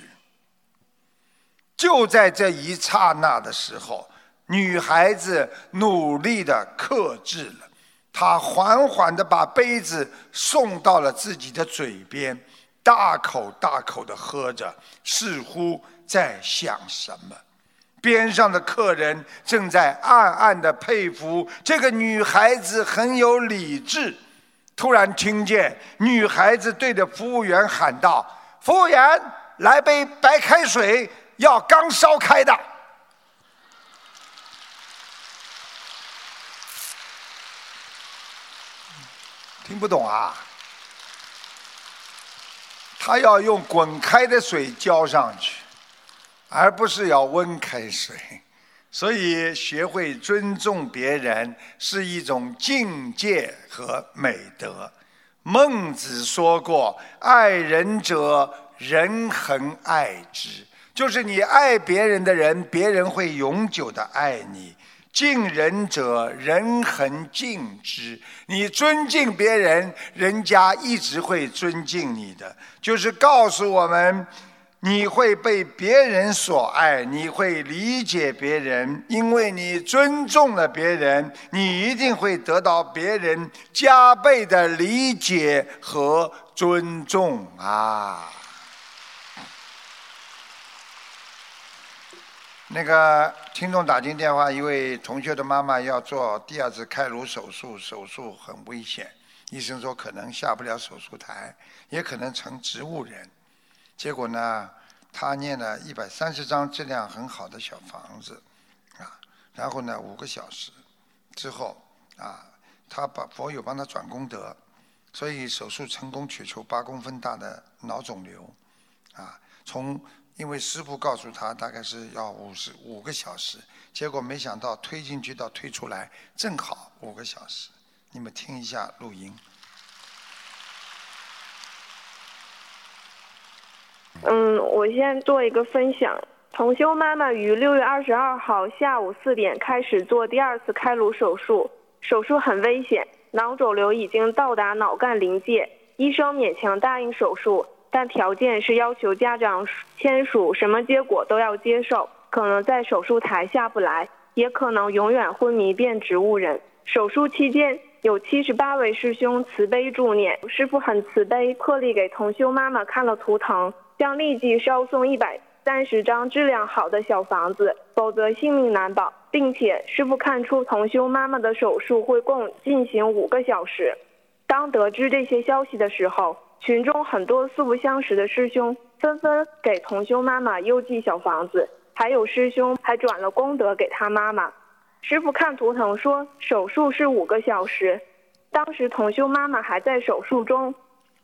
就在这一刹那的时候，女孩子努力地克制了，她缓缓地把杯子送到了自己的嘴边。大口大口的喝着，似乎在想什么。边上的客人正在暗暗的佩服这个女孩子很有理智。突然听见女孩子对着服务员喊道：“服务员，来杯白开水，要刚烧开的。”听不懂啊？他要用滚开的水浇上去，而不是要温开水。所以，学会尊重别人是一种境界和美德。孟子说过：“爱人者，人恒爱之；就是你爱别人的人，别人会永久的爱你。敬人者，人恒敬之。你尊敬别人，人家一直会尊敬你的。就是告诉我们，你会被别人所爱，你会理解别人，因为你尊重了别人，你一定会得到别人加倍的理解和尊重啊。那个听众打进电话，一位同学的妈妈要做第二次开颅手术，手术很危险，医生说可能下不了手术台，也可能成植物人。结果呢，他念了一百三十张质量很好的小房子，啊，然后呢五个小时之后，啊，他把佛友帮他转功德，所以手术成功取出八公分大的脑肿瘤，啊，从。因为师傅告诉他大概是要五十五个小时，结果没想到推进去到推出来正好五个小时。你们听一下录音。嗯，我先做一个分享。同修妈妈于六月二十二号下午四点开始做第二次开颅手术，手术很危险，脑肿瘤已经到达脑干临界，医生勉强答应手术。但条件是要求家长签署，什么结果都要接受。可能在手术台下不来，也可能永远昏迷变植物人。手术期间有七十八位师兄慈悲助念，师傅很慈悲，破例给同修妈妈看了图腾，将立即烧送一百三十张质量好的小房子，否则性命难保。并且师傅看出同修妈妈的手术会共进行五个小时。当得知这些消息的时候。群中很多素不相识的师兄纷纷给同修妈妈邮寄小房子，还有师兄还转了功德给他妈妈。师傅看图腾说手术是五个小时，当时同修妈妈还在手术中。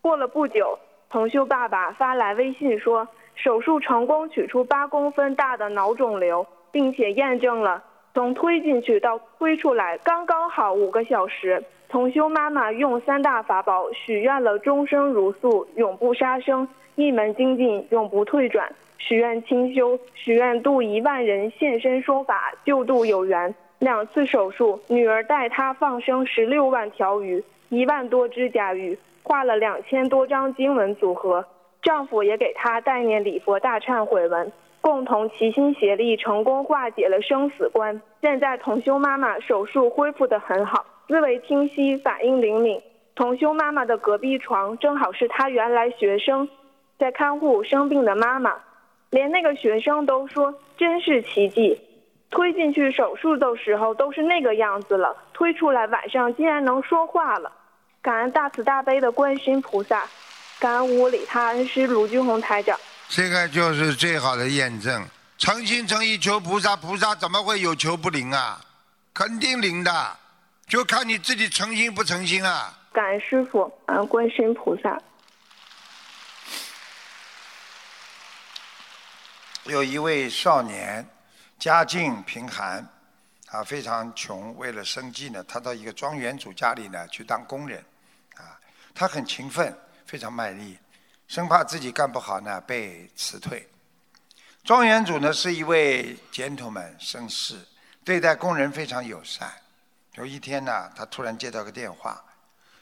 过了不久，同修爸爸发来微信说手术成功取出八公分大的脑肿瘤，并且验证了从推进去到推出来刚刚好五个小时。同修妈妈用三大法宝许愿了：终生如素，永不杀生；一门精进，永不退转；许愿清修，许愿度一万人现身说法，救度有缘。两次手术，女儿带她放生十六万条鱼，一万多只甲鱼，画了两千多张经文组合。丈夫也给她代念礼佛大忏悔文，共同齐心协力，成功化解了生死关。现在同修妈妈手术恢复得很好。思维清晰，反应灵敏。同修妈妈的隔壁床正好是她原来学生在看护生病的妈妈，连那个学生都说真是奇迹。推进去手术的时候都是那个样子了，推出来晚上竟然能说话了。感恩大慈大悲的观世音菩萨，感恩无理他恩师卢军红台长。这个就是最好的验证，诚心诚意求菩萨，菩萨怎么会有求不灵啊？肯定灵的。就看你自己诚心不诚心啊！感恩师傅，感恩观世音菩萨。有一位少年，家境贫寒，啊，非常穷。为了生计呢，他到一个庄园主家里呢去当工人，啊，他很勤奋，非常卖力，生怕自己干不好呢被辞退。庄园主呢是一位 gentleman 绅士，对待工人非常友善。有一天呢，他突然接到个电话，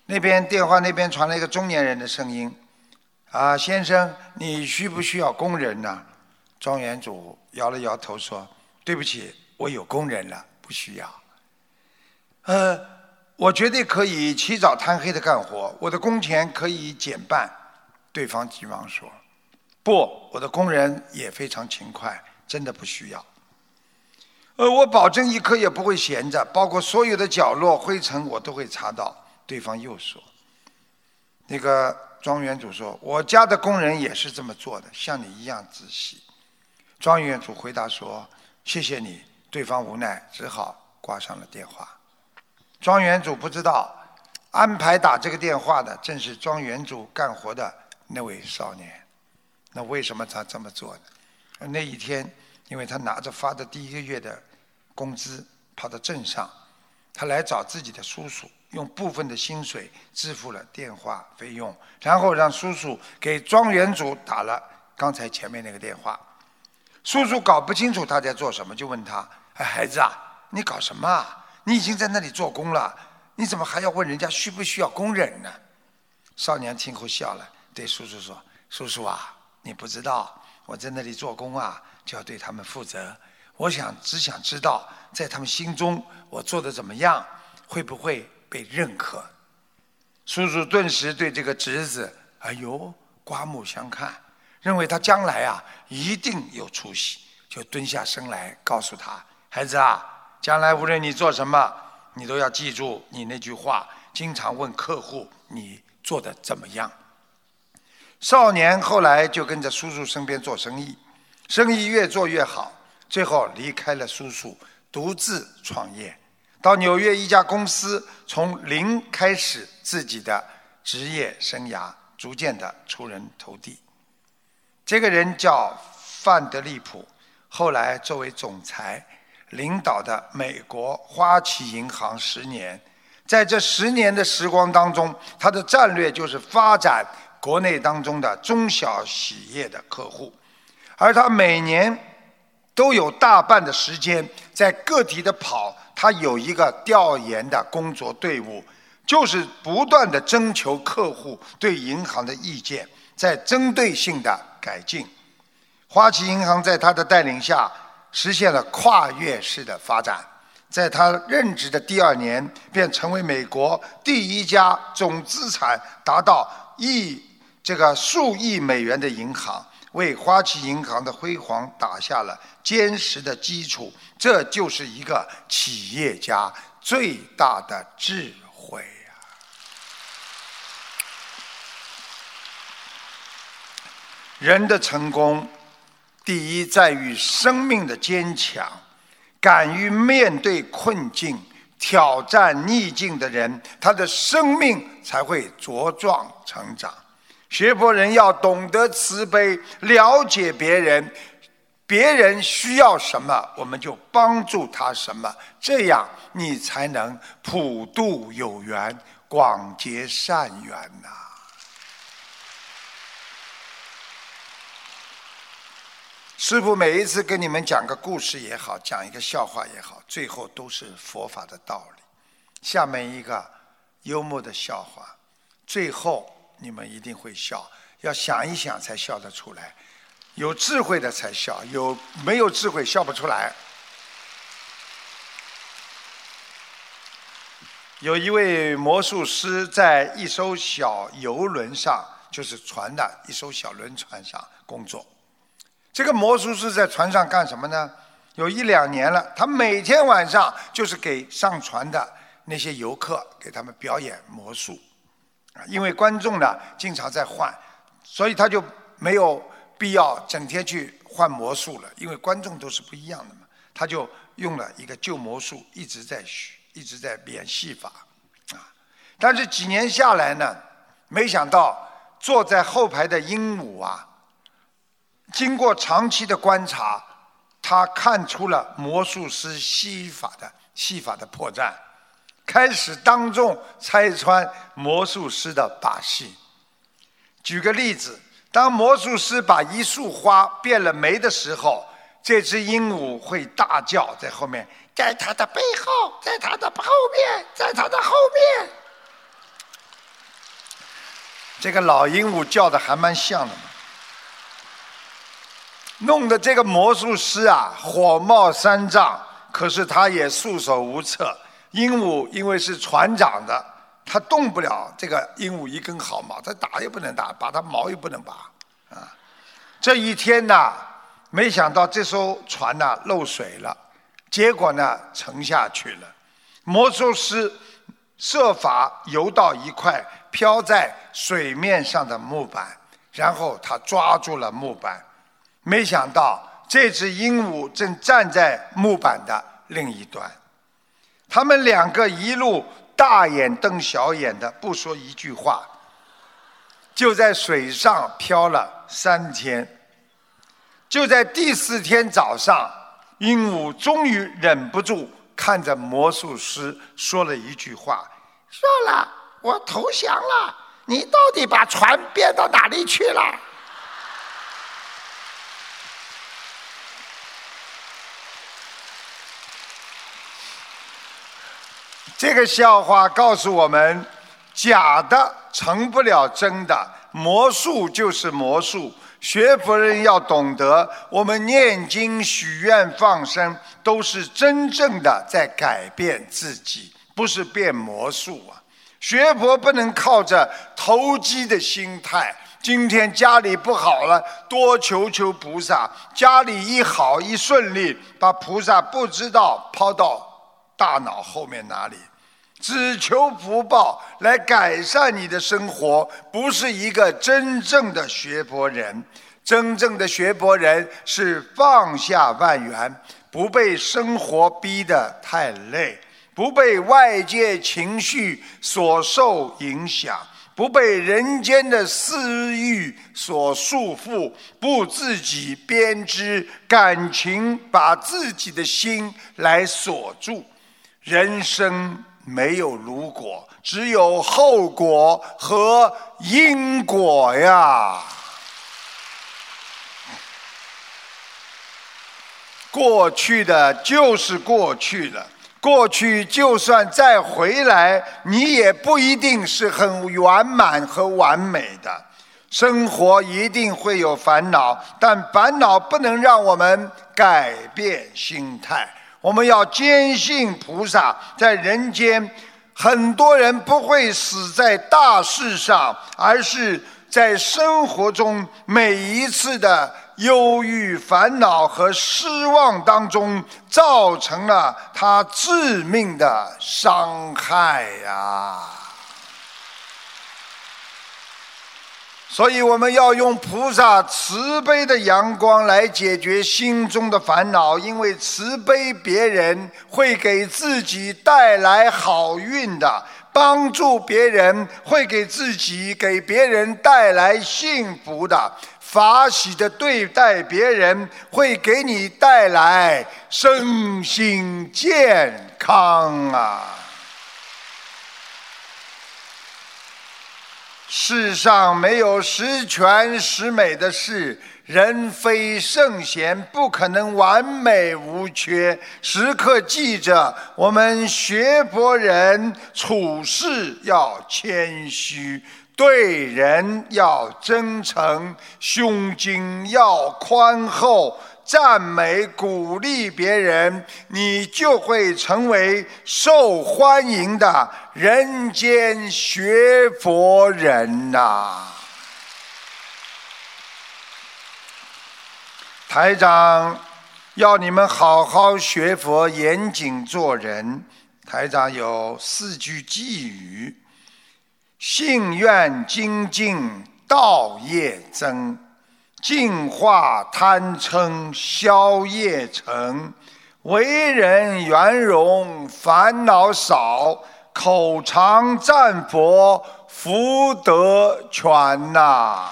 那边电话那边传来一个中年人的声音：“啊，先生，你需不需要工人呢？”庄园主摇了摇头说：“对不起，我有工人了，不需要。”呃，我绝对可以起早贪黑的干活，我的工钱可以减半。对方急忙说：“不，我的工人也非常勤快，真的不需要。”呃，我保证一刻也不会闲着，包括所有的角落灰尘我都会擦到。对方又说：“那个庄园主说，我家的工人也是这么做的，像你一样仔细。”庄园主回答说：“谢谢你。”对方无奈，只好挂上了电话。庄园主不知道，安排打这个电话的正是庄园主干活的那位少年。那为什么他这么做呢？那一天。因为他拿着发的第一个月的工资跑到镇上，他来找自己的叔叔，用部分的薪水支付了电话费用，然后让叔叔给庄园主打了刚才前面那个电话。叔叔搞不清楚他在做什么，就问他：“哎，孩子啊，你搞什么啊？你已经在那里做工了，你怎么还要问人家需不需要工人呢？”少年听后笑了，对叔叔说：“叔叔啊，你不知道我在那里做工啊，就要对他们负责。我想只想知道，在他们心中我做的怎么样，会不会被认可？”叔叔顿时对这个侄子，哎呦，刮目相看。认为他将来啊一定有出息，就蹲下身来告诉他：“孩子啊，将来无论你做什么，你都要记住你那句话，经常问客户你做的怎么样。”少年后来就跟着叔叔身边做生意，生意越做越好，最后离开了叔叔，独自创业，到纽约一家公司，从零开始自己的职业生涯，逐渐的出人头地。这个人叫范德利普，后来作为总裁，领导的美国花旗银行十年，在这十年的时光当中，他的战略就是发展国内当中的中小企业的客户，而他每年都有大半的时间在个体的跑，他有一个调研的工作队伍，就是不断的征求客户对银行的意见，在针对性的。改进，花旗银行在他的带领下实现了跨越式的发展。在他任职的第二年，便成为美国第一家总资产达到亿这个数亿美元的银行，为花旗银行的辉煌打下了坚实的基础。这就是一个企业家最大的智慧。人的成功，第一在于生命的坚强，敢于面对困境、挑战逆境的人，他的生命才会茁壮成长。学佛人要懂得慈悲，了解别人，别人需要什么，我们就帮助他什么，这样你才能普度有缘，广结善缘呐。师傅每一次跟你们讲个故事也好，讲一个笑话也好，最后都是佛法的道理。下面一个幽默的笑话，最后你们一定会笑，要想一想才笑得出来。有智慧的才笑，有没有智慧笑不出来。有一位魔术师在一艘小游轮上，就是船的一艘小轮船上工作。这个魔术师在船上干什么呢？有一两年了，他每天晚上就是给上船的那些游客给他们表演魔术，因为观众呢经常在换，所以他就没有必要整天去换魔术了，因为观众都是不一样的嘛。他就用了一个旧魔术，一直在学，一直在变戏法，啊，但是几年下来呢，没想到坐在后排的鹦鹉啊。经过长期的观察，他看出了魔术师戏法的戏法的破绽，开始当众拆穿魔术师的把戏。举个例子，当魔术师把一束花变了没的时候，这只鹦鹉会大叫，在后面，在它的背后，在它的后面，在它的后面。这个老鹦鹉叫的还蛮像的嘛。弄得这个魔术师啊火冒三丈，可是他也束手无策。鹦鹉因为是船长的，他动不了这个鹦鹉一根毫毛，他打也不能打，拔它毛也不能拔。啊，这一天呐，没想到这艘船呐漏水了，结果呢沉下去了。魔术师设法游到一块漂在水面上的木板，然后他抓住了木板。没想到这只鹦鹉正站在木板的另一端，他们两个一路大眼瞪小眼的，不说一句话，就在水上漂了三天。就在第四天早上，鹦鹉终于忍不住看着魔术师说了一句话：“算了，我投降了。你到底把船变到哪里去了？”这个笑话告诉我们，假的成不了真的，魔术就是魔术。学佛人要懂得，我们念经、许愿、放生，都是真正的在改变自己，不是变魔术啊。学佛不能靠着投机的心态。今天家里不好了，多求求菩萨；家里一好一顺利，把菩萨不知道抛到大脑后面哪里。只求福报来改善你的生活，不是一个真正的学佛人。真正的学佛人是放下万缘，不被生活逼得太累，不被外界情绪所受影响，不被人间的私欲所束缚，不自己编织感情，把自己的心来锁住。人生没有如果，只有后果和因果呀。过去的就是过去了，过去就算再回来，你也不一定是很圆满和完美的。生活一定会有烦恼，但烦恼不能让我们改变心态。我们要坚信菩萨在人间，很多人不会死在大事上，而是在生活中每一次的。忧郁、烦恼和失望当中，造成了他致命的伤害呀。所以，我们要用菩萨慈悲的阳光来解决心中的烦恼，因为慈悲别人会给自己带来好运的，帮助别人会给自己、给别人带来幸福的。法喜的对待别人，会给你带来身心健康啊！世上没有十全十美的事，人非圣贤，不可能完美无缺。时刻记着，我们学佛人处事要谦虚。对人要真诚，胸襟要宽厚，赞美鼓励别人，你就会成为受欢迎的人间学佛人呐。台长要你们好好学佛，严谨做人。台长有四句寄语。信愿精进，道业增，净化贪嗔，消业成。为人圆融，烦恼少，口常赞佛，福德全呐。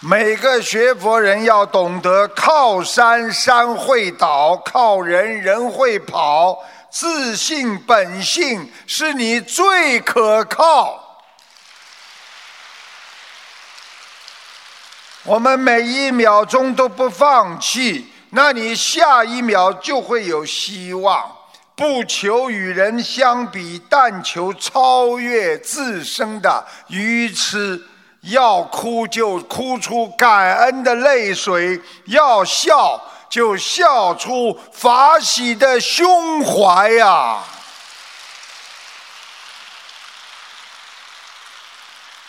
每个学佛人要懂得，靠山山会倒，靠人人会跑。自信本性是你最可靠。我们每一秒钟都不放弃，那你下一秒就会有希望。不求与人相比，但求超越自身的愚痴。要哭就哭出感恩的泪水，要笑。就笑出法喜的胸怀呀！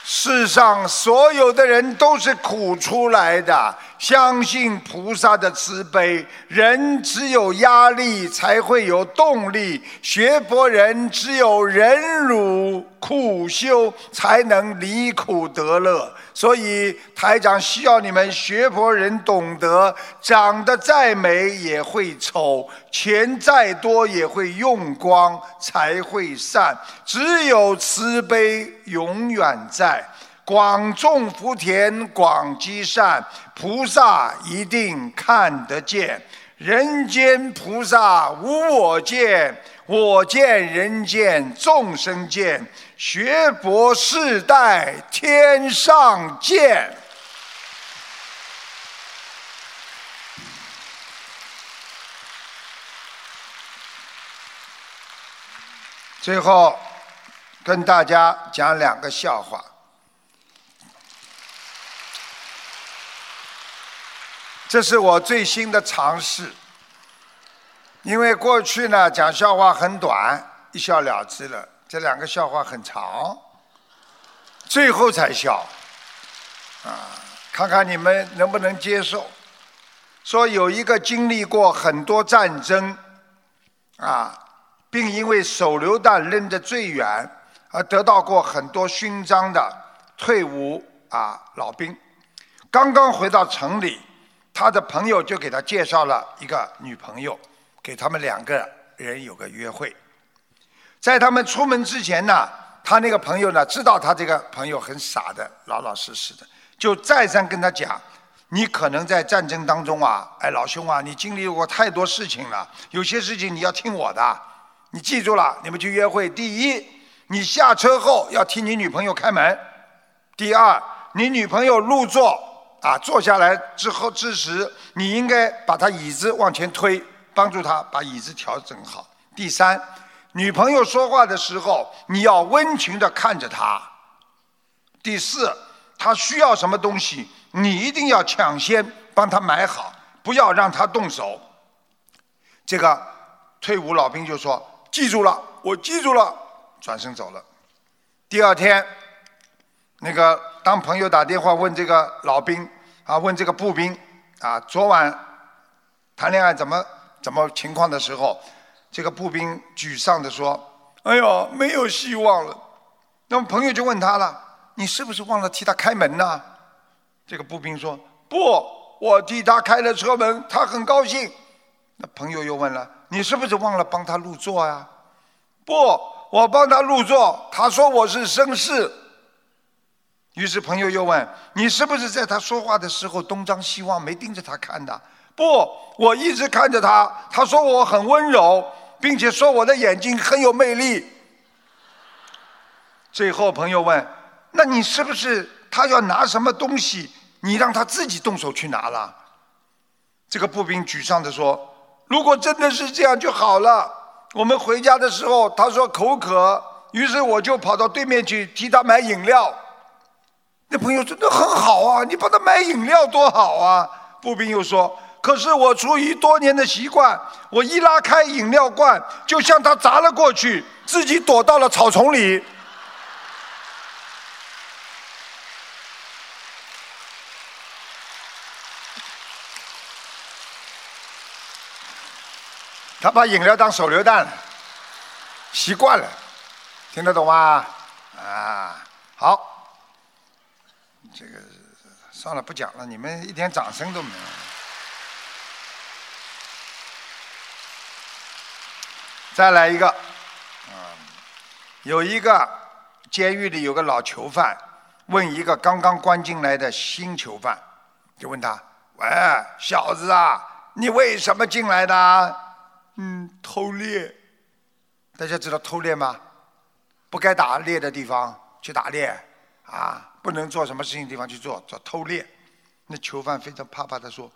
世上所有的人都是苦出来的。相信菩萨的慈悲，人只有压力才会有动力；学佛人只有忍辱苦修，才能离苦得乐。所以台长需要你们学佛人懂得：长得再美也会丑，钱再多也会用光，才会散。只有慈悲永远在。广种福田广积善，菩萨一定看得见，人间菩萨无我见，我见人间众生见，学佛世代天上见。最后跟大家讲两个笑话。这是我最新的尝试，因为过去呢讲笑话很短，一笑了之了。这两个笑话很长，最后才笑，啊，看看你们能不能接受。说有一个经历过很多战争，啊，并因为手榴弹扔得最远而得到过很多勋章的退伍啊老兵，刚刚回到城里。他的朋友就给他介绍了一个女朋友，给他们两个人有个约会。在他们出门之前呢，他那个朋友呢知道他这个朋友很傻的，老老实实的，就再三跟他讲：“你可能在战争当中啊，哎，老兄啊，你经历过太多事情了，有些事情你要听我的，你记住了，你们去约会，第一，你下车后要替你女朋友开门；第二，你女朋友入座。”啊，坐下来之后之时，你应该把他椅子往前推，帮助他把椅子调整好。第三，女朋友说话的时候，你要温情的看着她。第四，她需要什么东西，你一定要抢先帮她买好，不要让她动手。这个退伍老兵就说：“记住了，我记住了。”转身走了。第二天。那个当朋友打电话问这个老兵啊，问这个步兵啊，昨晚谈恋爱怎么怎么情况的时候，这个步兵沮丧的说：“哎呦，没有希望了。”那么朋友就问他了：“你是不是忘了替他开门呢？”这个步兵说：“不，我替他开了车门，他很高兴。”那朋友又问了：“你是不是忘了帮他入座呀？”“不，我帮他入座，他说我是绅士。”于是朋友又问：“你是不是在他说话的时候东张西望，没盯着他看的？”“不，我一直看着他。他说我很温柔，并且说我的眼睛很有魅力。”最后朋友问：“那你是不是他要拿什么东西，你让他自己动手去拿了？”这个步兵沮丧地说：“如果真的是这样就好了。我们回家的时候，他说口渴，于是我就跑到对面去替他买饮料。”那朋友真的很好啊，你帮他买饮料多好啊！步兵又说：“可是我出于多年的习惯，我一拉开饮料罐，就向他砸了过去，自己躲到了草丛里。”他把饮料当手榴弹，习惯了，听得懂吗？啊，好。算了，不讲了。你们一点掌声都没有。再来一个，啊，有一个监狱里有个老囚犯，问一个刚刚关进来的新囚犯，就问他：“喂，小子啊，你为什么进来的？”“嗯，偷猎。”大家知道偷猎吗？不该打猎的地方去打猎，啊。不能做什么事情地方去做，叫偷猎。那囚犯非常怕怕的说：“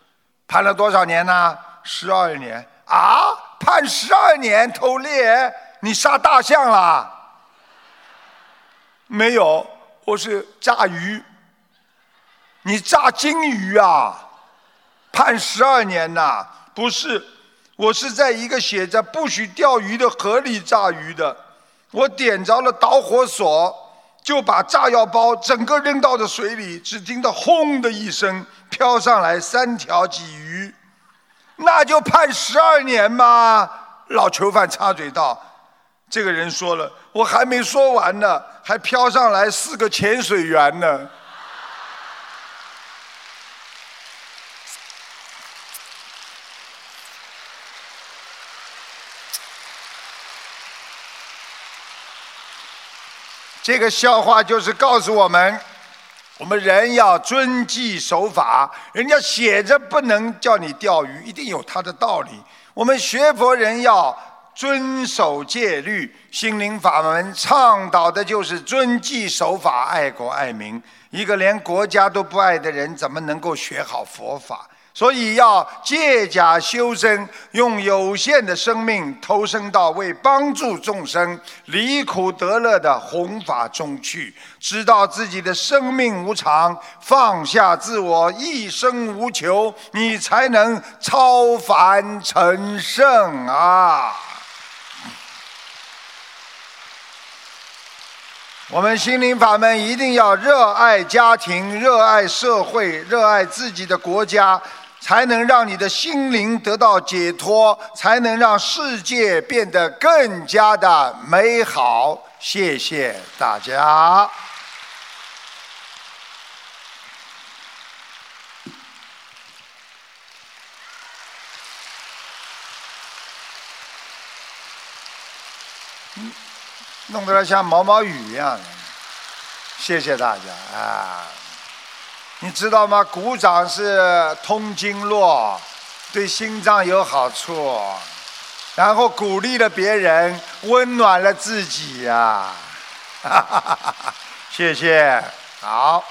判了多少年呢？十二年啊！判十二年偷猎，你杀大象啦？没有，我是炸鱼。你炸金鱼啊？判十二年呐？不是，我是在一个写着不许钓鱼的河里炸鱼的。我点着了导火索。”就把炸药包整个扔到了水里，只听到轰的一声，飘上来三条鲫鱼，那就判十二年嘛。老囚犯插嘴道：“这个人说了，我还没说完呢，还飘上来四个潜水员呢。”这个笑话就是告诉我们，我们人要遵纪守法。人家写着不能叫你钓鱼，一定有他的道理。我们学佛人要遵守戒律，心灵法门倡导的就是遵纪守法、爱国爱民。一个连国家都不爱的人，怎么能够学好佛法？所以要借假修真，用有限的生命投身到为帮助众生离苦得乐的弘法中去，知道自己的生命无常，放下自我，一生无求，你才能超凡成圣啊！我们心灵法门一定要热爱家庭，热爱社会，热爱自己的国家。才能让你的心灵得到解脱，才能让世界变得更加的美好。谢谢大家。弄得像毛毛雨一样。谢谢大家啊。你知道吗？鼓掌是通经络，对心脏有好处，然后鼓励了别人，温暖了自己呀！谢谢，好。